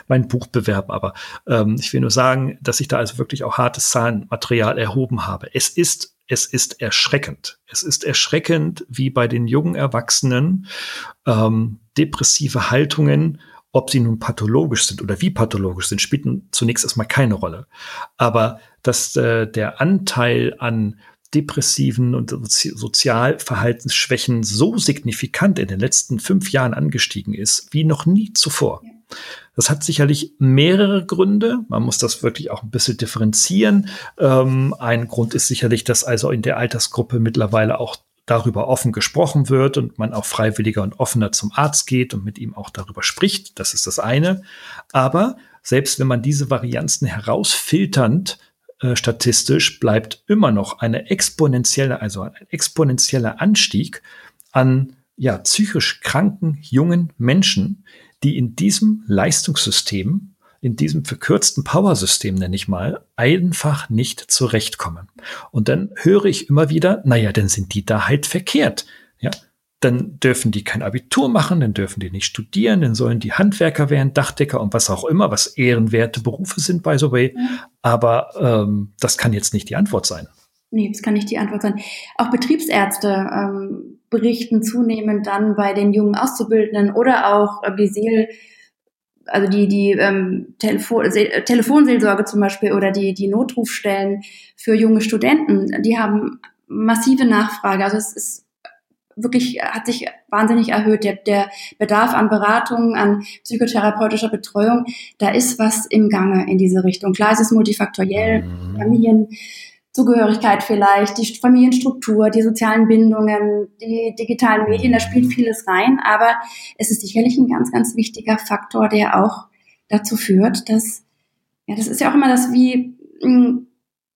mein Buch bewerben, aber ähm, ich will nur sagen, dass ich da also wirklich auch hartes Zahlenmaterial erhoben habe. Es ist es ist erschreckend. Es ist erschreckend, wie bei den jungen Erwachsenen ähm, depressive Haltungen ob sie nun pathologisch sind oder wie pathologisch sind, spielt zunächst erstmal keine Rolle. Aber dass äh, der Anteil an depressiven und Sozialverhaltensschwächen so signifikant in den letzten fünf Jahren angestiegen ist, wie noch nie zuvor. Das hat sicherlich mehrere Gründe. Man muss das wirklich auch ein bisschen differenzieren. Ähm, ein Grund ist sicherlich, dass also in der Altersgruppe mittlerweile auch darüber offen gesprochen wird und man auch freiwilliger und offener zum Arzt geht und mit ihm auch darüber spricht. Das ist das eine. Aber selbst wenn man diese Varianzen herausfilternd äh, statistisch bleibt immer noch eine exponentielle, also ein exponentieller Anstieg an ja, psychisch kranken jungen Menschen, die in diesem Leistungssystem in diesem verkürzten Power-System, nenne ich mal, einfach nicht zurechtkommen. Und dann höre ich immer wieder, naja, dann sind die da halt verkehrt. Ja, dann dürfen die kein Abitur machen, dann dürfen die nicht studieren, dann sollen die Handwerker werden, Dachdecker und was auch immer, was ehrenwerte Berufe sind, by the way. Aber ähm, das kann jetzt nicht die Antwort sein. Nee, das kann nicht die Antwort sein. Auch Betriebsärzte ähm, berichten zunehmend dann bei den jungen Auszubildenden oder auch äh, die Seel also die, die ähm, Telefon, Telefonseelsorge zum Beispiel oder die, die Notrufstellen für junge Studenten, die haben massive Nachfrage. Also es ist wirklich, hat sich wahnsinnig erhöht. Der, der Bedarf an Beratung, an psychotherapeutischer Betreuung, da ist was im Gange in diese Richtung. Klar, es ist multifaktoriell, mhm. Familien, Zugehörigkeit vielleicht, die Familienstruktur, die sozialen Bindungen, die digitalen Medien, da spielt vieles rein, aber es ist sicherlich ein ganz, ganz wichtiger Faktor, der auch dazu führt, dass, ja, das ist ja auch immer das wie, hm,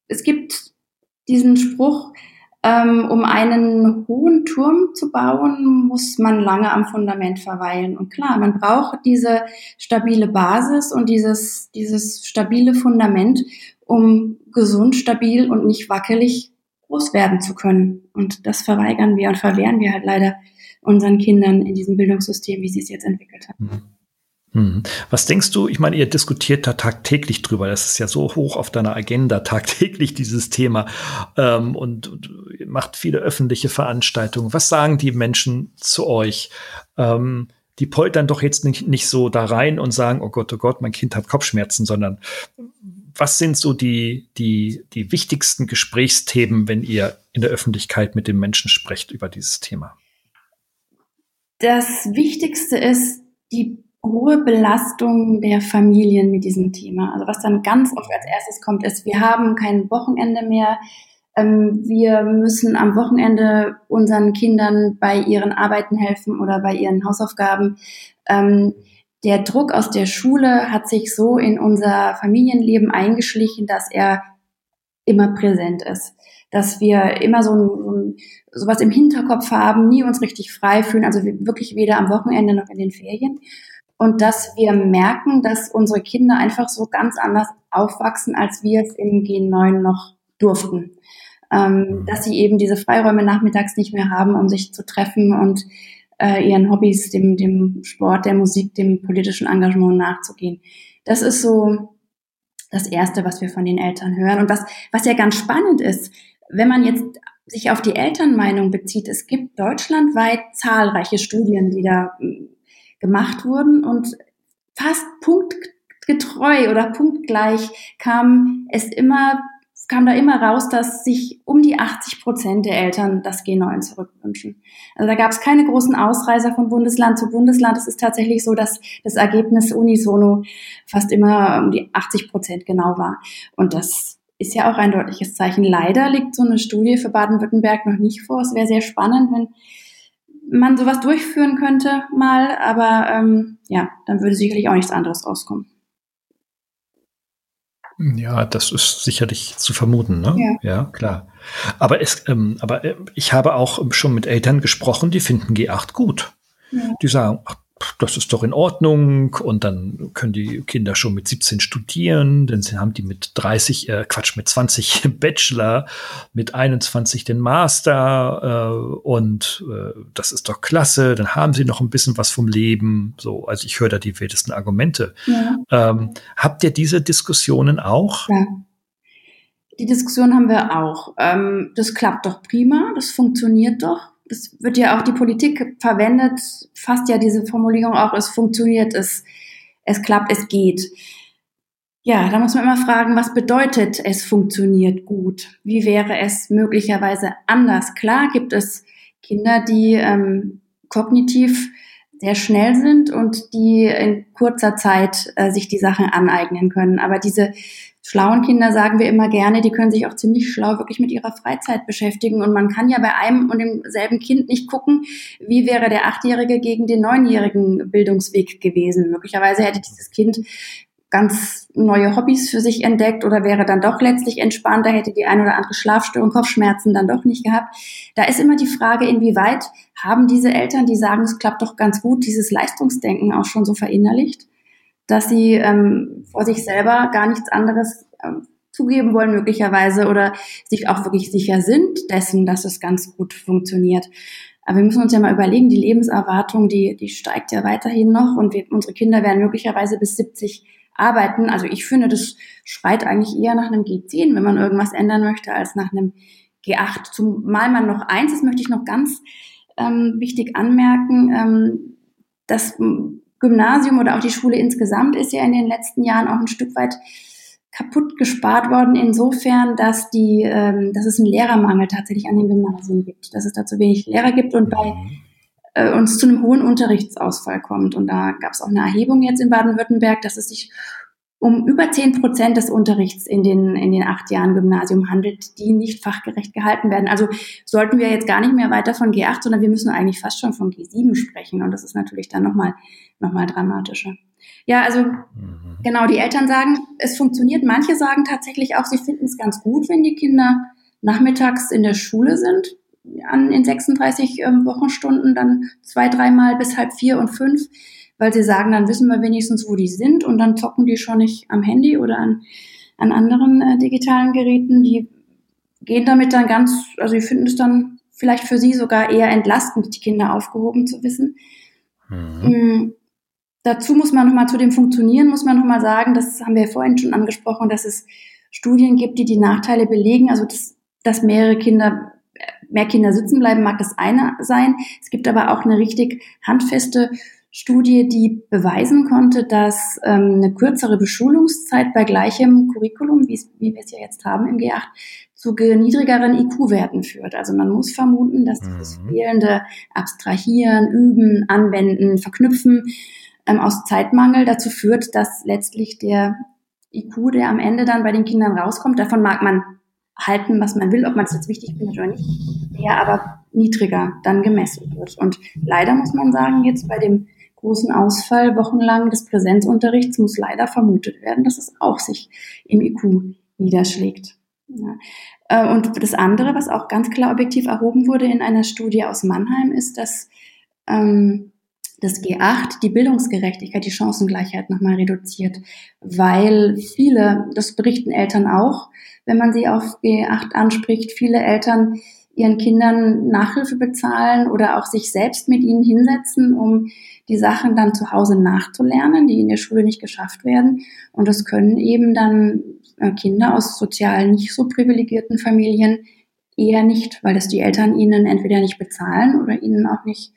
es gibt diesen Spruch, ähm, um einen hohen Turm zu bauen, muss man lange am Fundament verweilen. Und klar, man braucht diese stabile Basis und dieses, dieses stabile Fundament, um gesund, stabil und nicht wackelig groß werden zu können. Und das verweigern wir und verwehren wir halt leider unseren Kindern in diesem Bildungssystem, wie sie es jetzt entwickelt haben. Mhm. Mhm. Was denkst du? Ich meine, ihr diskutiert da tagtäglich drüber. Das ist ja so hoch auf deiner Agenda tagtäglich dieses Thema ähm, und, und macht viele öffentliche Veranstaltungen. Was sagen die Menschen zu euch? Ähm, die poltern doch jetzt nicht, nicht so da rein und sagen, oh Gott, oh Gott, mein Kind hat Kopfschmerzen, sondern was sind so die, die, die wichtigsten Gesprächsthemen, wenn ihr in der Öffentlichkeit mit den Menschen sprecht über dieses Thema? Das Wichtigste ist die hohe Belastung der Familien mit diesem Thema. Also was dann ganz oft als erstes kommt, ist, wir haben kein Wochenende mehr. Ähm, wir müssen am Wochenende unseren Kindern bei ihren Arbeiten helfen oder bei ihren Hausaufgaben. Der Druck aus der Schule hat sich so in unser Familienleben eingeschlichen, dass er immer präsent ist. Dass wir immer so, ein, so was im Hinterkopf haben, nie uns richtig frei fühlen, also wirklich weder am Wochenende noch in den Ferien. Und dass wir merken, dass unsere Kinder einfach so ganz anders aufwachsen, als wir es im G9 noch durften. Ähm, dass sie eben diese Freiräume nachmittags nicht mehr haben, um sich zu treffen und äh, ihren Hobbys, dem, dem Sport, der Musik, dem politischen Engagement nachzugehen. Das ist so das Erste, was wir von den Eltern hören. Und was, was ja ganz spannend ist, wenn man jetzt sich auf die Elternmeinung bezieht, es gibt deutschlandweit zahlreiche Studien, die da hm, gemacht wurden und fast punktgetreu oder punktgleich kam es immer es kam da immer raus, dass sich um die 80 Prozent der Eltern das G9 zurückwünschen. Also da gab es keine großen Ausreißer von Bundesland zu Bundesland. Es ist tatsächlich so, dass das Ergebnis unisono fast immer um die 80 Prozent genau war. Und das ist ja auch ein deutliches Zeichen. Leider liegt so eine Studie für Baden-Württemberg noch nicht vor. Es wäre sehr spannend, wenn man sowas durchführen könnte mal, aber ähm, ja, dann würde sicherlich auch nichts anderes rauskommen. Ja, das ist sicherlich zu vermuten, ne? Ja, ja klar. Aber, es, ähm, aber äh, ich habe auch schon mit Eltern gesprochen, die finden G8 gut. Ja. Die sagen, ach, das ist doch in Ordnung und dann können die Kinder schon mit 17 studieren, dann haben die mit 30, äh, Quatsch, mit 20 Bachelor, mit 21 den Master äh, und äh, das ist doch klasse, dann haben sie noch ein bisschen was vom Leben. So, also ich höre da die wildesten Argumente. Ja. Ähm, habt ihr diese Diskussionen auch? Ja. Die Diskussion haben wir auch. Ähm, das klappt doch prima, das funktioniert doch es wird ja auch die Politik verwendet, fast ja diese Formulierung auch, es funktioniert, es, es klappt, es geht. Ja, da muss man immer fragen, was bedeutet, es funktioniert gut? Wie wäre es möglicherweise anders? Klar gibt es Kinder, die ähm, kognitiv sehr schnell sind und die in kurzer Zeit äh, sich die Sachen aneignen können. Aber diese schlauen Kinder sagen wir immer gerne, die können sich auch ziemlich schlau wirklich mit ihrer Freizeit beschäftigen. Und man kann ja bei einem und demselben Kind nicht gucken, wie wäre der Achtjährige gegen den neunjährigen Bildungsweg gewesen. Möglicherweise hätte dieses Kind ganz neue Hobbys für sich entdeckt oder wäre dann doch letztlich entspannter, hätte die ein oder andere Schlafstörung, Kopfschmerzen dann doch nicht gehabt. Da ist immer die Frage, inwieweit haben diese Eltern, die sagen, es klappt doch ganz gut, dieses Leistungsdenken auch schon so verinnerlicht? Dass sie ähm, vor sich selber gar nichts anderes ähm, zugeben wollen möglicherweise oder sich auch wirklich sicher sind dessen, dass es ganz gut funktioniert. Aber wir müssen uns ja mal überlegen, die Lebenserwartung, die, die steigt ja weiterhin noch und wir, unsere Kinder werden möglicherweise bis 70 arbeiten. Also ich finde, das schreit eigentlich eher nach einem G10, wenn man irgendwas ändern möchte, als nach einem G8. Zumal man noch eins, das möchte ich noch ganz ähm, wichtig anmerken, ähm, dass Gymnasium oder auch die Schule insgesamt ist ja in den letzten Jahren auch ein Stück weit kaputt gespart worden, insofern, dass die, ähm, dass es einen Lehrermangel tatsächlich an den Gymnasien gibt, dass es da zu wenig Lehrer gibt und bei mhm. äh, uns zu einem hohen Unterrichtsausfall kommt. Und da gab es auch eine Erhebung jetzt in Baden-Württemberg, dass es sich um über zehn Prozent des Unterrichts in den, in den acht Jahren Gymnasium handelt, die nicht fachgerecht gehalten werden. Also sollten wir jetzt gar nicht mehr weiter von G8, sondern wir müssen eigentlich fast schon von G7 sprechen. Und das ist natürlich dann nochmal noch mal dramatischer. Ja, also mhm. genau, die Eltern sagen, es funktioniert. Manche sagen tatsächlich auch, sie finden es ganz gut, wenn die Kinder nachmittags in der Schule sind, an, in 36 ähm, Wochenstunden, dann zwei, dreimal bis halb vier und fünf weil sie sagen, dann wissen wir wenigstens, wo die sind und dann zocken die schon nicht am Handy oder an, an anderen äh, digitalen Geräten. Die gehen damit dann ganz, also die finden es dann vielleicht für sie sogar eher entlastend, die Kinder aufgehoben zu wissen. Mhm. Mhm. Dazu muss man nochmal zu dem Funktionieren, muss man nochmal sagen, das haben wir ja vorhin schon angesprochen, dass es Studien gibt, die die Nachteile belegen. Also, dass, dass mehrere Kinder, mehr Kinder sitzen bleiben, mag das eine sein. Es gibt aber auch eine richtig handfeste Studie, die beweisen konnte, dass ähm, eine kürzere Beschulungszeit bei gleichem Curriculum, wie wir es ja jetzt haben im G8, zu niedrigeren IQ-Werten führt. Also man muss vermuten, dass dieses mhm. fehlende Abstrahieren, Üben, Anwenden, Verknüpfen ähm, aus Zeitmangel dazu führt, dass letztlich der IQ, der am Ende dann bei den Kindern rauskommt, davon mag man halten, was man will, ob man es jetzt wichtig findet oder nicht, der aber niedriger dann gemessen wird. Und leider muss man sagen, jetzt bei dem großen Ausfall wochenlang des Präsenzunterrichts muss leider vermutet werden, dass es auch sich im IQ niederschlägt. Ja. Äh, und das andere, was auch ganz klar objektiv erhoben wurde in einer Studie aus Mannheim, ist, dass ähm, das G8 die Bildungsgerechtigkeit, die Chancengleichheit nochmal reduziert, weil viele, das berichten Eltern auch, wenn man sie auf G8 anspricht, viele Eltern ihren Kindern Nachhilfe bezahlen oder auch sich selbst mit ihnen hinsetzen, um die Sachen dann zu Hause nachzulernen, die in der Schule nicht geschafft werden. Und das können eben dann äh, Kinder aus sozial nicht so privilegierten Familien eher nicht, weil das die Eltern ihnen entweder nicht bezahlen oder ihnen auch nicht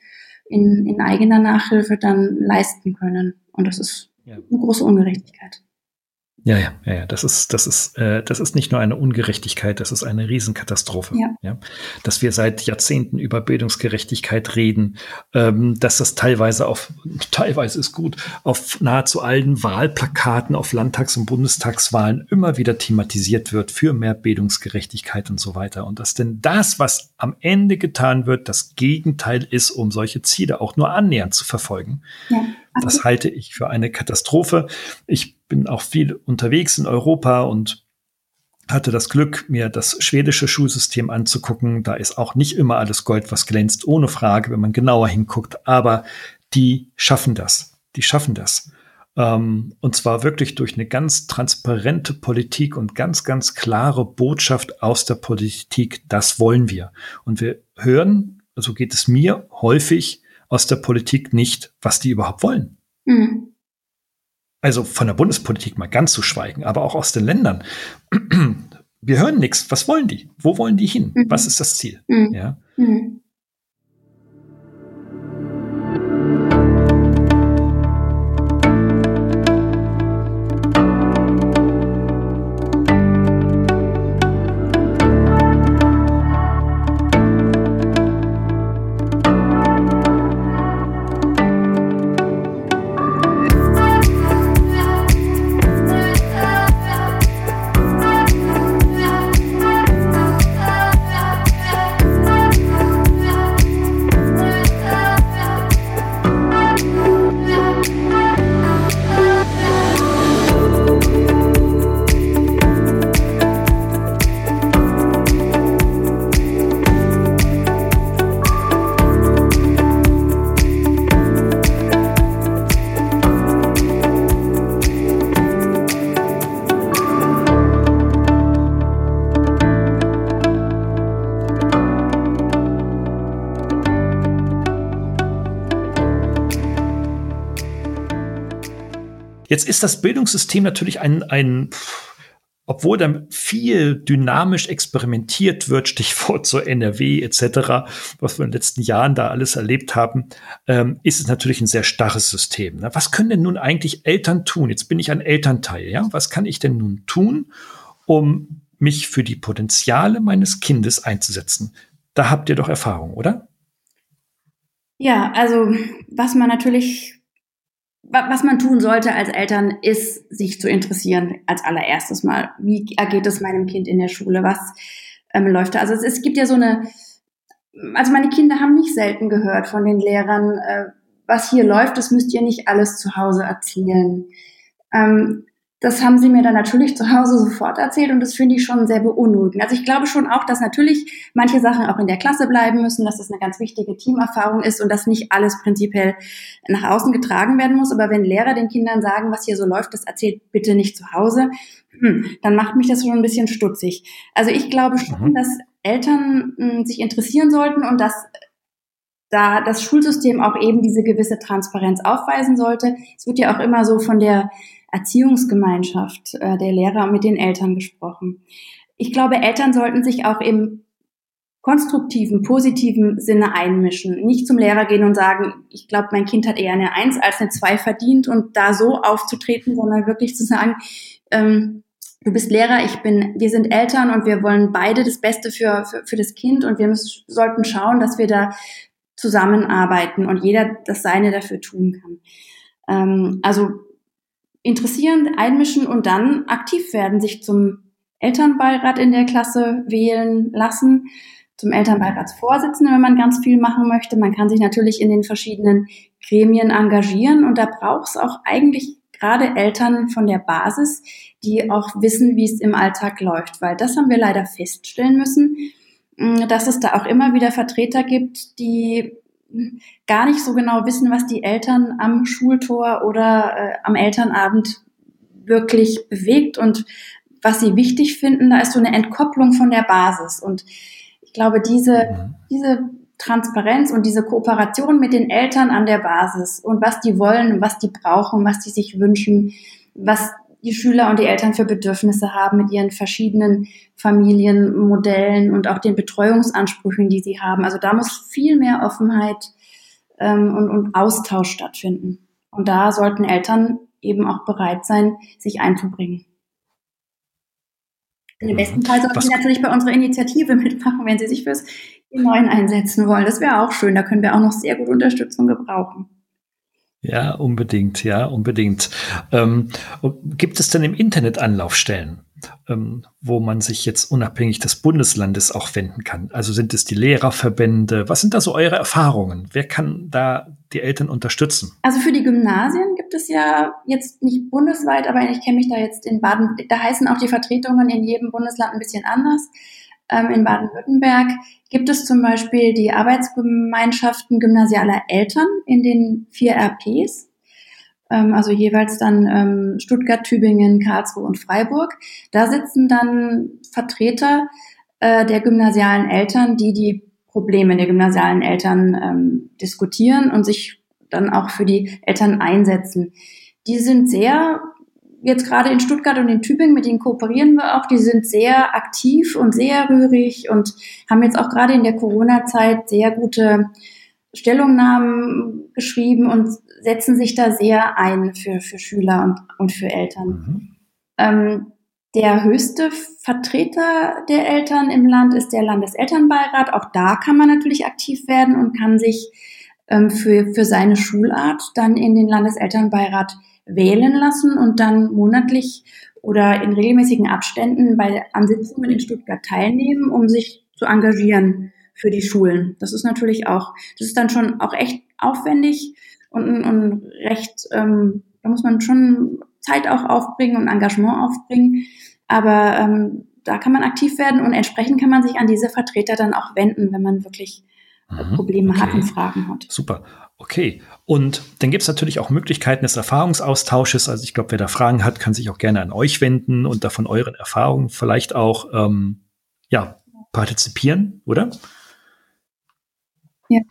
in, in eigener Nachhilfe dann leisten können. Und das ist eine große Ungerechtigkeit. Ja, ja, ja, ja. Das ist, das ist, äh, das ist nicht nur eine Ungerechtigkeit, das ist eine Riesenkatastrophe. Ja. ja? Dass wir seit Jahrzehnten über Bildungsgerechtigkeit reden, ähm, dass das teilweise auf, teilweise ist gut, auf nahezu allen Wahlplakaten, auf Landtags- und Bundestagswahlen immer wieder thematisiert wird für mehr Bildungsgerechtigkeit und so weiter. Und dass denn das, was am Ende getan wird, das Gegenteil ist, um solche Ziele auch nur annähernd zu verfolgen. Ja. Das halte ich für eine Katastrophe. Ich bin auch viel unterwegs in Europa und hatte das Glück, mir das schwedische Schulsystem anzugucken. Da ist auch nicht immer alles Gold, was glänzt, ohne Frage, wenn man genauer hinguckt. Aber die schaffen das. Die schaffen das. Ähm, und zwar wirklich durch eine ganz transparente Politik und ganz, ganz klare Botschaft aus der Politik. Das wollen wir. Und wir hören, so geht es mir häufig, aus der Politik nicht, was die überhaupt wollen. Mhm. Also von der Bundespolitik mal ganz zu schweigen, aber auch aus den Ländern. Wir hören nichts. Was wollen die? Wo wollen die hin? Mhm. Was ist das Ziel? Mhm. Ja. Jetzt ist das Bildungssystem natürlich ein, ein obwohl dann viel dynamisch experimentiert wird, Stichwort zur NRW etc., was wir in den letzten Jahren da alles erlebt haben, ähm, ist es natürlich ein sehr starres System. Ne? Was können denn nun eigentlich Eltern tun? Jetzt bin ich ein Elternteil, ja? Was kann ich denn nun tun, um mich für die Potenziale meines Kindes einzusetzen? Da habt ihr doch Erfahrung, oder? Ja, also was man natürlich was man tun sollte als Eltern, ist sich zu interessieren als allererstes mal. Wie ergeht es meinem Kind in der Schule? Was ähm, läuft da? Also es, es, gibt ja so eine, also meine Kinder haben nicht selten gehört von den Lehrern, äh, was hier läuft, das müsst ihr nicht alles zu Hause erzählen. Ähm, das haben sie mir dann natürlich zu Hause sofort erzählt und das finde ich schon sehr beunruhigend. Also ich glaube schon auch, dass natürlich manche Sachen auch in der Klasse bleiben müssen, dass das eine ganz wichtige Teamerfahrung ist und dass nicht alles prinzipiell nach außen getragen werden muss. Aber wenn Lehrer den Kindern sagen, was hier so läuft, das erzählt bitte nicht zu Hause, hm, dann macht mich das schon ein bisschen stutzig. Also ich glaube schon, mhm. dass Eltern hm, sich interessieren sollten und dass da das Schulsystem auch eben diese gewisse Transparenz aufweisen sollte. Es wird ja auch immer so von der Erziehungsgemeinschaft äh, der Lehrer mit den Eltern gesprochen. Ich glaube, Eltern sollten sich auch im konstruktiven, positiven Sinne einmischen. Nicht zum Lehrer gehen und sagen, ich glaube, mein Kind hat eher eine Eins als eine Zwei verdient und da so aufzutreten, sondern wirklich zu sagen, ähm, du bist Lehrer, ich bin, wir sind Eltern und wir wollen beide das Beste für, für, für das Kind und wir müssen, sollten schauen, dass wir da zusammenarbeiten und jeder das Seine dafür tun kann. Ähm, also interessieren, einmischen und dann aktiv werden, sich zum Elternbeirat in der Klasse wählen lassen, zum Elternbeiratsvorsitzenden, wenn man ganz viel machen möchte. Man kann sich natürlich in den verschiedenen Gremien engagieren und da braucht es auch eigentlich gerade Eltern von der Basis, die auch wissen, wie es im Alltag läuft, weil das haben wir leider feststellen müssen, dass es da auch immer wieder Vertreter gibt, die gar nicht so genau wissen, was die Eltern am Schultor oder äh, am Elternabend wirklich bewegt und was sie wichtig finden. Da ist so eine Entkopplung von der Basis. Und ich glaube, diese, mhm. diese Transparenz und diese Kooperation mit den Eltern an der Basis und was die wollen, was die brauchen, was die sich wünschen, was die Schüler und die Eltern für Bedürfnisse haben mit ihren verschiedenen Familienmodellen und auch den Betreuungsansprüchen, die sie haben. Also da muss viel mehr Offenheit ähm, und, und Austausch stattfinden. Und da sollten Eltern eben auch bereit sein, sich einzubringen. Im besten Fall sollten Sie natürlich bei unserer Initiative mitmachen, wenn Sie sich fürs G9 einsetzen wollen. Das wäre auch schön. Da können wir auch noch sehr gut Unterstützung gebrauchen. Ja, unbedingt, ja, unbedingt. Ähm, gibt es denn im Internet Anlaufstellen? ähm, wo man sich jetzt unabhängig des Bundeslandes auch wenden kann? Also sind es die Lehrerverbände? Was sind da so eure Erfahrungen? Wer kann da die Eltern unterstützen? Also für die Gymnasien gibt es ja jetzt nicht bundesweit, aber ich kenne mich da jetzt in Baden, da heißen auch die Vertretungen in jedem Bundesland ein bisschen anders. Ähm, in Baden-Württemberg gibt es zum Beispiel die Arbeitsgemeinschaften gymnasialer Eltern in den vier RPs ähm, also jeweils dann ähm, Stuttgart, Tübingen, Karlsruhe und Freiburg. Da sitzen dann Vertreter äh, der gymnasialen Eltern, die die Probleme der gymnasialen Eltern ähm, diskutieren und sich dann auch für die Eltern einsetzen. Die sind sehr, jetzt gerade in Stuttgart und in Tübingen, mit denen kooperieren wir auch, die sind sehr aktiv und sehr rührig und haben jetzt auch gerade in der Corona-Zeit sehr gute Stellungnahmen geschrieben und setzen sich da sehr ein für, für Schüler und, und für Eltern. Mhm. Ähm, der höchste Vertreter der Eltern im Land ist der Landeselternbeirat. Auch da kann man natürlich aktiv werden und kann sich ähm, für, für seine Schulart dann in den Landeselternbeirat wählen lassen und dann monatlich oder in regelmäßigen Abständen bei Ansitzungen in Stuttgart teilnehmen, um sich zu engagieren für die Schulen. Das ist natürlich auch, das ist dann schon auch echt aufwendig und, und recht, ähm, da muss man schon Zeit auch aufbringen und Engagement aufbringen. Aber ähm, da kann man aktiv werden und entsprechend kann man sich an diese Vertreter dann auch wenden, wenn man wirklich mhm, Probleme okay. hat und Fragen hat. Super. Okay. Und dann gibt es natürlich auch Möglichkeiten des Erfahrungsaustausches. Also ich glaube, wer da Fragen hat, kann sich auch gerne an euch wenden und da von euren Erfahrungen vielleicht auch ähm, ja, partizipieren, oder? Ja.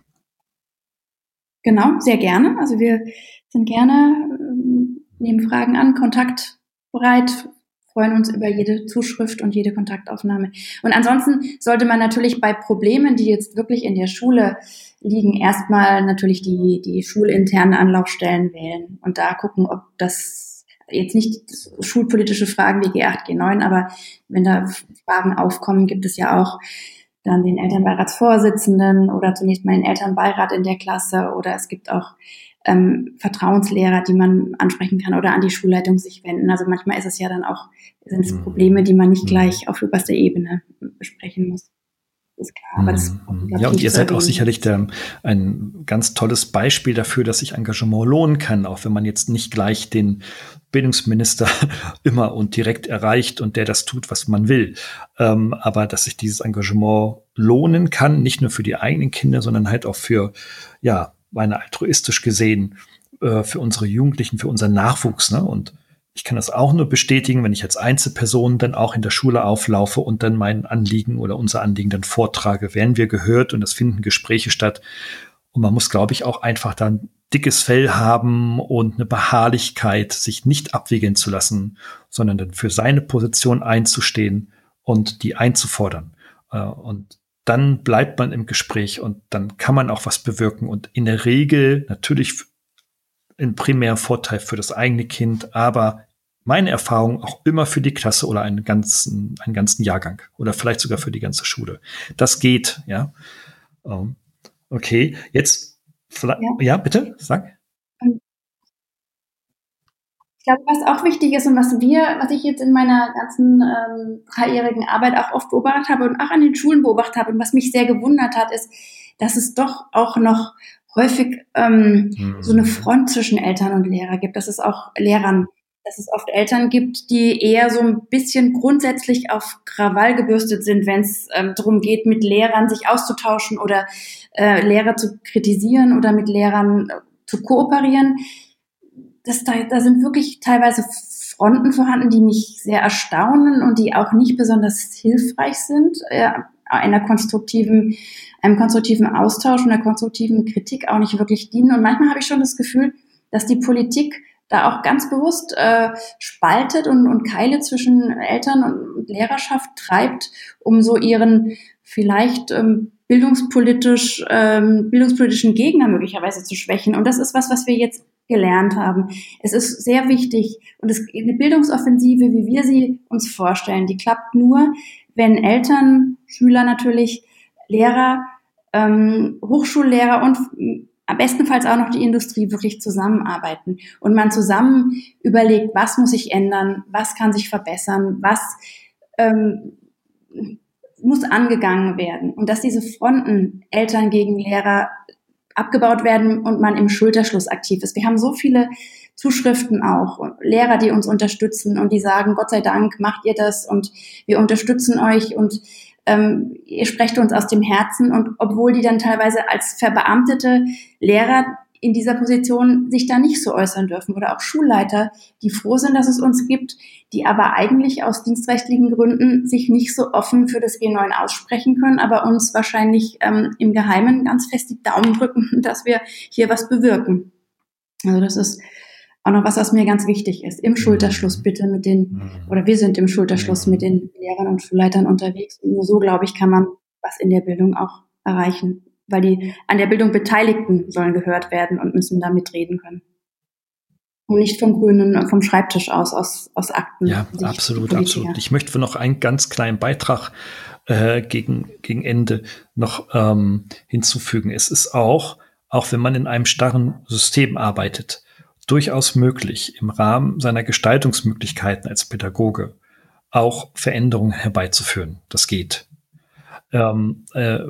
Genau, sehr gerne. Also wir sind gerne, ähm, nehmen Fragen an, kontaktbereit, freuen uns über jede Zuschrift und jede Kontaktaufnahme. Und ansonsten sollte man natürlich bei Problemen, die jetzt wirklich in der Schule liegen, erstmal natürlich die, die schulinternen Anlaufstellen wählen und da gucken, ob das jetzt nicht schulpolitische Fragen wie G8, G9, aber wenn da Fragen aufkommen, gibt es ja auch dann den Elternbeiratsvorsitzenden oder zunächst mal den Elternbeirat in der Klasse oder es gibt auch ähm, Vertrauenslehrer, die man ansprechen kann oder an die Schulleitung sich wenden. Also manchmal ist es ja dann auch, sind es mhm. Probleme, die man nicht mhm. gleich auf oberster Ebene besprechen muss ist klar. Aber das mhm. ja, und ihr seid auch sicherlich der, ein ganz tolles Beispiel dafür, dass sich Engagement lohnen kann, auch wenn man jetzt nicht gleich den Bildungsminister immer und direkt erreicht und der das tut, was man will. Ähm, aber dass sich dieses Engagement lohnen kann, nicht nur für die eigenen Kinder, sondern halt auch für, ja, meine altruistisch gesehen, äh, für unsere Jugendlichen, für unseren Nachwuchs. Ne? Und ich kann das auch nur bestätigen, wenn ich als Einzelperson dann auch in der Schule auflaufe und dann mein Anliegen oder unser Anliegen dann vortrage, werden wir gehört und es finden Gespräche statt. Und man muss, glaube ich, auch einfach dann dickes Fell haben und eine Beharrlichkeit, sich nicht abwiegeln zu lassen, sondern dann für seine Position einzustehen und die einzufordern. Äh, und dann bleibt man im Gespräch und dann kann man auch was bewirken. Und in der Regel natürlich ein primärer Vorteil für das eigene Kind, aber meine Erfahrung auch immer für die Klasse oder einen ganzen, einen ganzen Jahrgang oder vielleicht sogar für die ganze Schule. Das geht, ja. Ähm, okay, jetzt, ja. ja, bitte, sag. Ich glaube, was auch wichtig ist und was wir, was ich jetzt in meiner ganzen ähm, dreijährigen Arbeit auch oft beobachtet habe und auch an den Schulen beobachtet habe und was mich sehr gewundert hat, ist, dass es doch auch noch häufig ähm, mhm. so eine Front zwischen Eltern und Lehrer gibt, dass es auch Lehrern, dass es oft Eltern gibt, die eher so ein bisschen grundsätzlich auf Krawall gebürstet sind, wenn es ähm, darum geht, mit Lehrern sich auszutauschen oder äh, Lehrer zu kritisieren oder mit Lehrern äh, zu kooperieren. Das, da, da sind wirklich teilweise Fronten vorhanden, die mich sehr erstaunen und die auch nicht besonders hilfreich sind, äh, einer konstruktiven einem konstruktiven Austausch und einer konstruktiven Kritik auch nicht wirklich dienen. Und manchmal habe ich schon das Gefühl, dass die Politik da auch ganz bewusst äh, spaltet und, und Keile zwischen Eltern und Lehrerschaft treibt, um so ihren vielleicht ähm, bildungspolitisch, ähm, bildungspolitischen Gegner möglicherweise zu schwächen. Und das ist was, was wir jetzt gelernt haben. Es ist sehr wichtig und es, eine Bildungsoffensive, wie wir sie uns vorstellen, die klappt nur, wenn Eltern, Schüler natürlich, Lehrer, ähm, Hochschullehrer und am bestenfalls auch noch die Industrie wirklich zusammenarbeiten und man zusammen überlegt, was muss sich ändern, was kann sich verbessern, was ähm, muss angegangen werden und dass diese Fronten Eltern gegen Lehrer abgebaut werden und man im Schulterschluss aktiv ist. Wir haben so viele Zuschriften auch, Lehrer, die uns unterstützen und die sagen, Gott sei Dank macht ihr das und wir unterstützen euch und ähm, ihr sprecht uns aus dem Herzen und obwohl die dann teilweise als verbeamtete Lehrer in dieser Position sich da nicht so äußern dürfen oder auch Schulleiter, die froh sind, dass es uns gibt, die aber eigentlich aus dienstrechtlichen Gründen sich nicht so offen für das G9 aussprechen können, aber uns wahrscheinlich ähm, im Geheimen ganz fest die Daumen drücken, dass wir hier was bewirken. Also das ist auch noch was, was mir ganz wichtig ist. Im Schulterschluss bitte mit den, mhm. oder wir sind im Schulterschluss mit den Lehrern und Schulleitern unterwegs. Und nur so, glaube ich, kann man was in der Bildung auch erreichen weil die an der Bildung Beteiligten sollen gehört werden und müssen da mitreden können. Und nicht vom Grünen, vom Schreibtisch aus, aus, aus Akten. Ja, absolut, absolut. Ich möchte noch einen ganz kleinen Beitrag äh, gegen, gegen Ende noch ähm, hinzufügen. Es ist auch, auch wenn man in einem starren System arbeitet, durchaus möglich, im Rahmen seiner Gestaltungsmöglichkeiten als Pädagoge auch Veränderungen herbeizuführen. Das geht. Ähm, äh,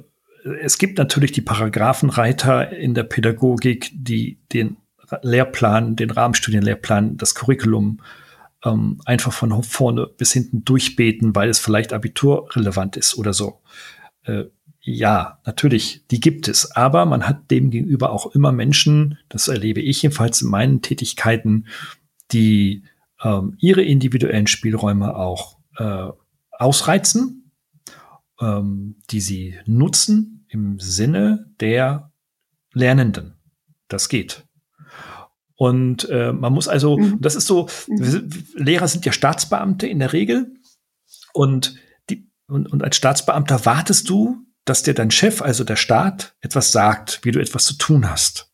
es gibt natürlich die Paragraphenreiter in der Pädagogik, die den Lehrplan, den Rahmenstudienlehrplan, das Curriculum ähm, einfach von vorne bis hinten durchbeten, weil es vielleicht abiturrelevant ist oder so. Äh, ja, natürlich, die gibt es. Aber man hat dem gegenüber auch immer Menschen, das erlebe ich jedenfalls in meinen Tätigkeiten, die ähm, ihre individuellen Spielräume auch äh, ausreizen, ähm, die sie nutzen, im Sinne der Lernenden. Das geht. Und äh, man muss also, mhm. das ist so, mhm. Lehrer sind ja Staatsbeamte in der Regel und, die, und, und als Staatsbeamter wartest du, dass dir dein Chef, also der Staat, etwas sagt, wie du etwas zu tun hast.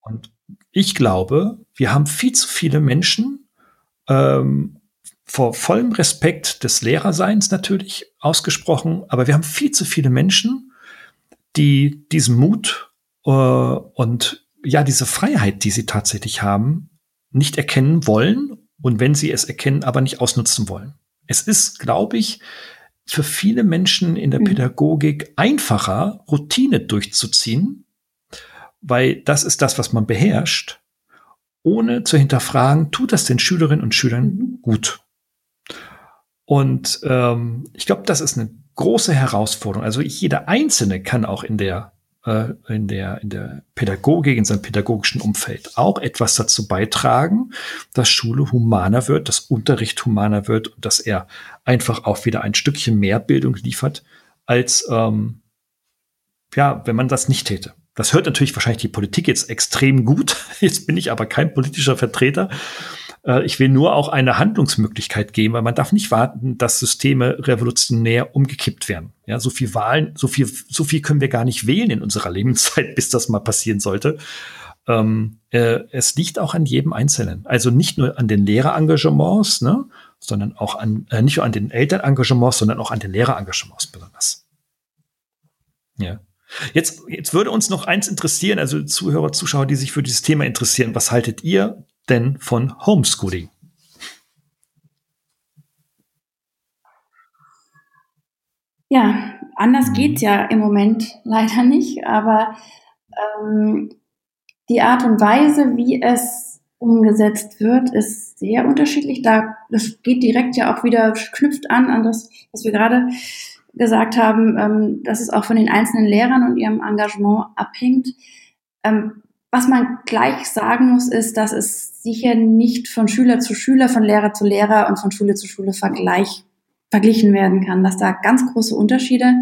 Und ich glaube, wir haben viel zu viele Menschen, ähm, vor vollem Respekt des Lehrerseins natürlich ausgesprochen, aber wir haben viel zu viele Menschen, die diesen Mut äh, und ja, diese Freiheit, die sie tatsächlich haben, nicht erkennen wollen und wenn sie es erkennen, aber nicht ausnutzen wollen. Es ist, glaube ich, für viele Menschen in der mhm. Pädagogik einfacher, Routine durchzuziehen, weil das ist das, was man beherrscht, ohne zu hinterfragen, tut das den Schülerinnen und Schülern mhm. gut? Und ähm, ich glaube, das ist eine große Herausforderung. Also jeder Einzelne kann auch in der äh, in der in der Pädagogik in seinem pädagogischen Umfeld auch etwas dazu beitragen, dass Schule humaner wird, dass Unterricht humaner wird und dass er einfach auch wieder ein Stückchen mehr Bildung liefert als ähm, ja, wenn man das nicht täte. Das hört natürlich wahrscheinlich die Politik jetzt extrem gut. Jetzt bin ich aber kein politischer Vertreter. Äh, ich will nur auch eine Handlungsmöglichkeit geben, weil man darf nicht warten, dass Systeme revolutionär umgekippt werden. Ja, so viel Wahlen, so viel, so viel können wir gar nicht wählen in unserer Lebenszeit, bis das mal passieren sollte. Ähm, äh, es liegt auch an jedem Einzelnen. Also nicht nur an den Lehrerengagements, ne, sondern auch an, äh, nicht nur an den Elternengagements, sondern auch an den Lehrerengagements besonders. Ja. Jetzt, jetzt würde uns noch eins interessieren, also Zuhörer, Zuschauer, die sich für dieses Thema interessieren. Was haltet ihr denn von Homeschooling? Ja, anders mhm. geht ja im Moment leider nicht, aber ähm, die Art und Weise, wie es umgesetzt wird, ist sehr unterschiedlich. Da, das geht direkt ja auch wieder, knüpft an an das, was wir gerade gesagt haben, ähm, dass es auch von den einzelnen Lehrern und ihrem Engagement abhängt. Ähm, was man gleich sagen muss, ist, dass es sicher nicht von Schüler zu Schüler, von Lehrer zu Lehrer und von Schule zu Schule vergleich, verglichen werden kann, dass da ganz große Unterschiede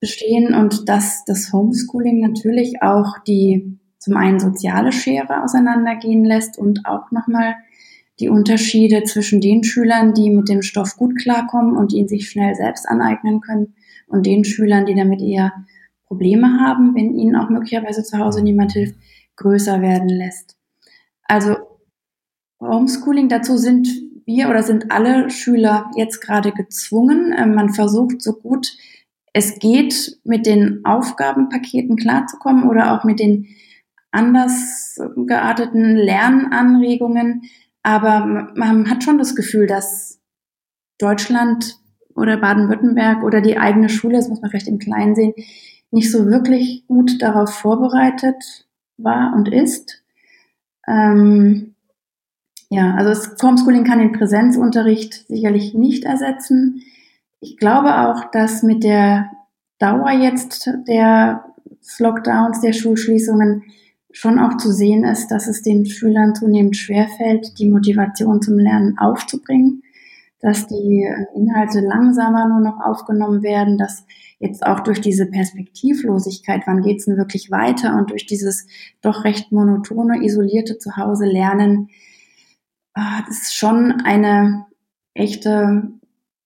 bestehen und dass das Homeschooling natürlich auch die zum einen soziale Schere auseinandergehen lässt und auch nochmal die Unterschiede zwischen den Schülern, die mit dem Stoff gut klarkommen und ihn sich schnell selbst aneignen können und den Schülern, die damit eher Probleme haben, wenn ihnen auch möglicherweise zu Hause niemand hilft, größer werden lässt. Also Homeschooling, dazu sind wir oder sind alle Schüler jetzt gerade gezwungen. Ähm, man versucht so gut es geht, mit den Aufgabenpaketen klarzukommen oder auch mit den anders gearteten Lernanregungen. Aber man hat schon das Gefühl, dass Deutschland oder Baden-Württemberg oder die eigene Schule, das muss man vielleicht im Kleinen sehen, nicht so wirklich gut darauf vorbereitet war und ist. Ähm, ja, also das Homeschooling kann den Präsenzunterricht sicherlich nicht ersetzen. Ich glaube auch, dass mit der Dauer jetzt der Lockdowns, der Schulschließungen schon auch zu sehen ist, dass es den Schülern zunehmend schwerfällt, die Motivation zum Lernen aufzubringen, dass die Inhalte langsamer nur noch aufgenommen werden, dass jetzt auch durch diese Perspektivlosigkeit, wann geht's denn wirklich weiter und durch dieses doch recht monotone, isolierte Zuhause lernen, ah, das ist schon eine echte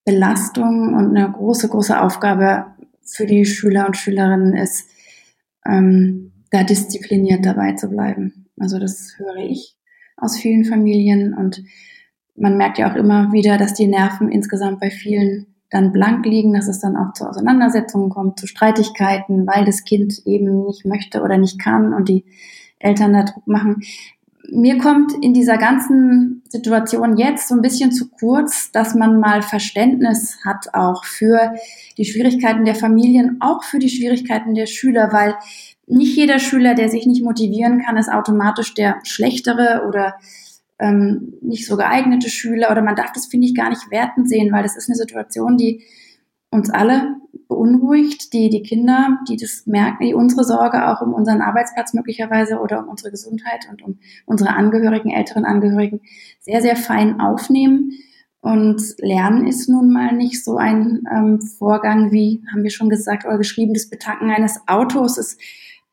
Belastung und eine große, große Aufgabe für die Schüler und Schülerinnen ist, ähm, da diszipliniert dabei zu bleiben. Also das höre ich aus vielen Familien und man merkt ja auch immer wieder, dass die Nerven insgesamt bei vielen dann blank liegen, dass es dann auch zu Auseinandersetzungen kommt, zu Streitigkeiten, weil das Kind eben nicht möchte oder nicht kann und die Eltern da Druck machen. Mir kommt in dieser ganzen Situation jetzt so ein bisschen zu kurz, dass man mal Verständnis hat auch für die Schwierigkeiten der Familien, auch für die Schwierigkeiten der Schüler, weil nicht jeder Schüler, der sich nicht motivieren kann, ist automatisch der schlechtere oder ähm, nicht so geeignete Schüler oder man darf das, finde ich, gar nicht werten sehen, weil das ist eine Situation, die uns alle beunruhigt, die, die Kinder, die das merken, die unsere Sorge auch um unseren Arbeitsplatz möglicherweise oder um unsere Gesundheit und um unsere Angehörigen, älteren Angehörigen sehr, sehr fein aufnehmen. Und Lernen ist nun mal nicht so ein ähm, Vorgang wie, haben wir schon gesagt oder geschrieben, das Betanken eines Autos. Es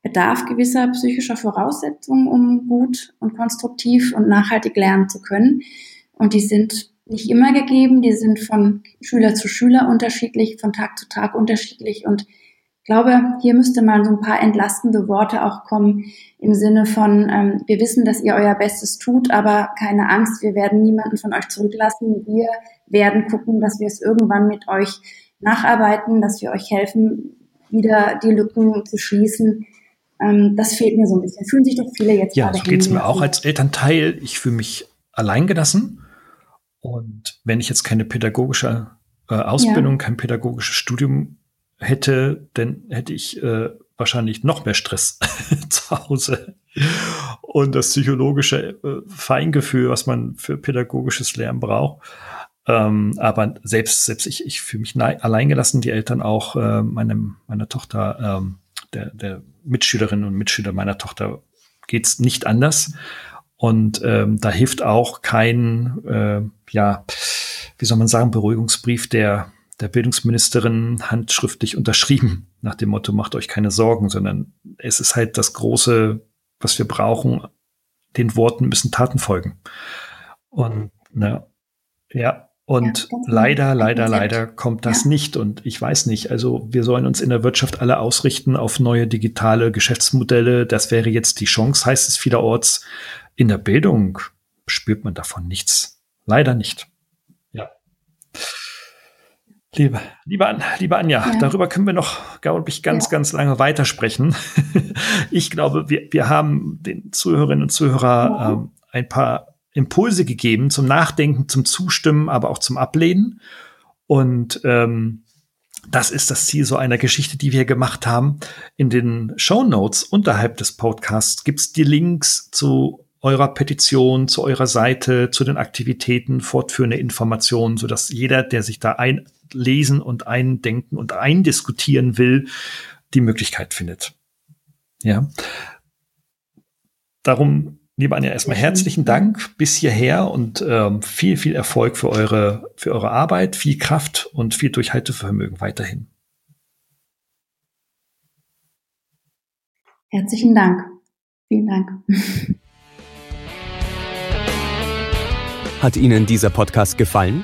bedarf gewisser psychischer Voraussetzungen, um gut und konstruktiv und nachhaltig lernen zu können. Und die sind nicht immer gegeben. Die sind von Schüler zu Schüler unterschiedlich, von Tag zu Tag unterschiedlich. Und ich glaube, hier müsste mal so ein paar entlastende Worte auch kommen im Sinne von, ähm, wir wissen, dass ihr euer Bestes tut, aber keine Angst, wir werden niemanden von euch zurücklassen. Wir werden gucken, dass wir es irgendwann mit euch nacharbeiten, dass wir euch helfen, wieder die Lücken zu schließen. Ähm, das fehlt mir so ein bisschen. Fühlen sich doch viele jetzt ja, so geht es mir auch als Elternteil. Ich fühle mich alleingelassen und wenn ich jetzt keine pädagogische äh, Ausbildung, ja. kein pädagogisches Studium hätte, dann hätte ich äh, wahrscheinlich noch mehr Stress zu Hause. Und das psychologische äh, Feingefühl, was man für pädagogisches Lernen braucht. Ähm, aber selbst, selbst ich, ich fühle mich alleingelassen, die Eltern auch, äh, meinem, meiner Tochter, ähm, der, der Mitschülerinnen und Mitschüler meiner Tochter geht's nicht anders. Und ähm, da hilft auch kein, äh, ja, wie soll man sagen, Beruhigungsbrief der, der Bildungsministerin handschriftlich unterschrieben, nach dem Motto, macht euch keine Sorgen, sondern es ist halt das große, was wir brauchen. Den Worten müssen Taten folgen. Und, ne, ja, und ja, leider, leider, leider kommt das ja. nicht. Und ich weiß nicht, also wir sollen uns in der Wirtschaft alle ausrichten auf neue digitale Geschäftsmodelle. Das wäre jetzt die Chance, heißt es vielerorts. In der Bildung spürt man davon nichts. Leider nicht. Ja. Liebe, liebe, An, liebe Anja, ja. darüber können wir noch, glaube ich, ganz, ja. ganz lange weitersprechen. ich glaube, wir, wir haben den Zuhörerinnen und Zuhörern ähm, ein paar Impulse gegeben zum Nachdenken, zum Zustimmen, aber auch zum Ablehnen. Und ähm, das ist das Ziel so einer Geschichte, die wir gemacht haben. In den Show Notes unterhalb des Podcasts gibt es die Links zu eurer Petition, zu eurer Seite, zu den Aktivitäten, fortführende Informationen, so dass jeder, der sich da einlesen und eindenken und eindiskutieren will, die Möglichkeit findet. Ja. Darum, lieber Anja, erstmal herzlichen Dank bis hierher und ähm, viel, viel Erfolg für eure, für eure Arbeit, viel Kraft und viel Durchhaltevermögen weiterhin. Herzlichen Dank. Vielen Dank. Hat Ihnen dieser Podcast gefallen?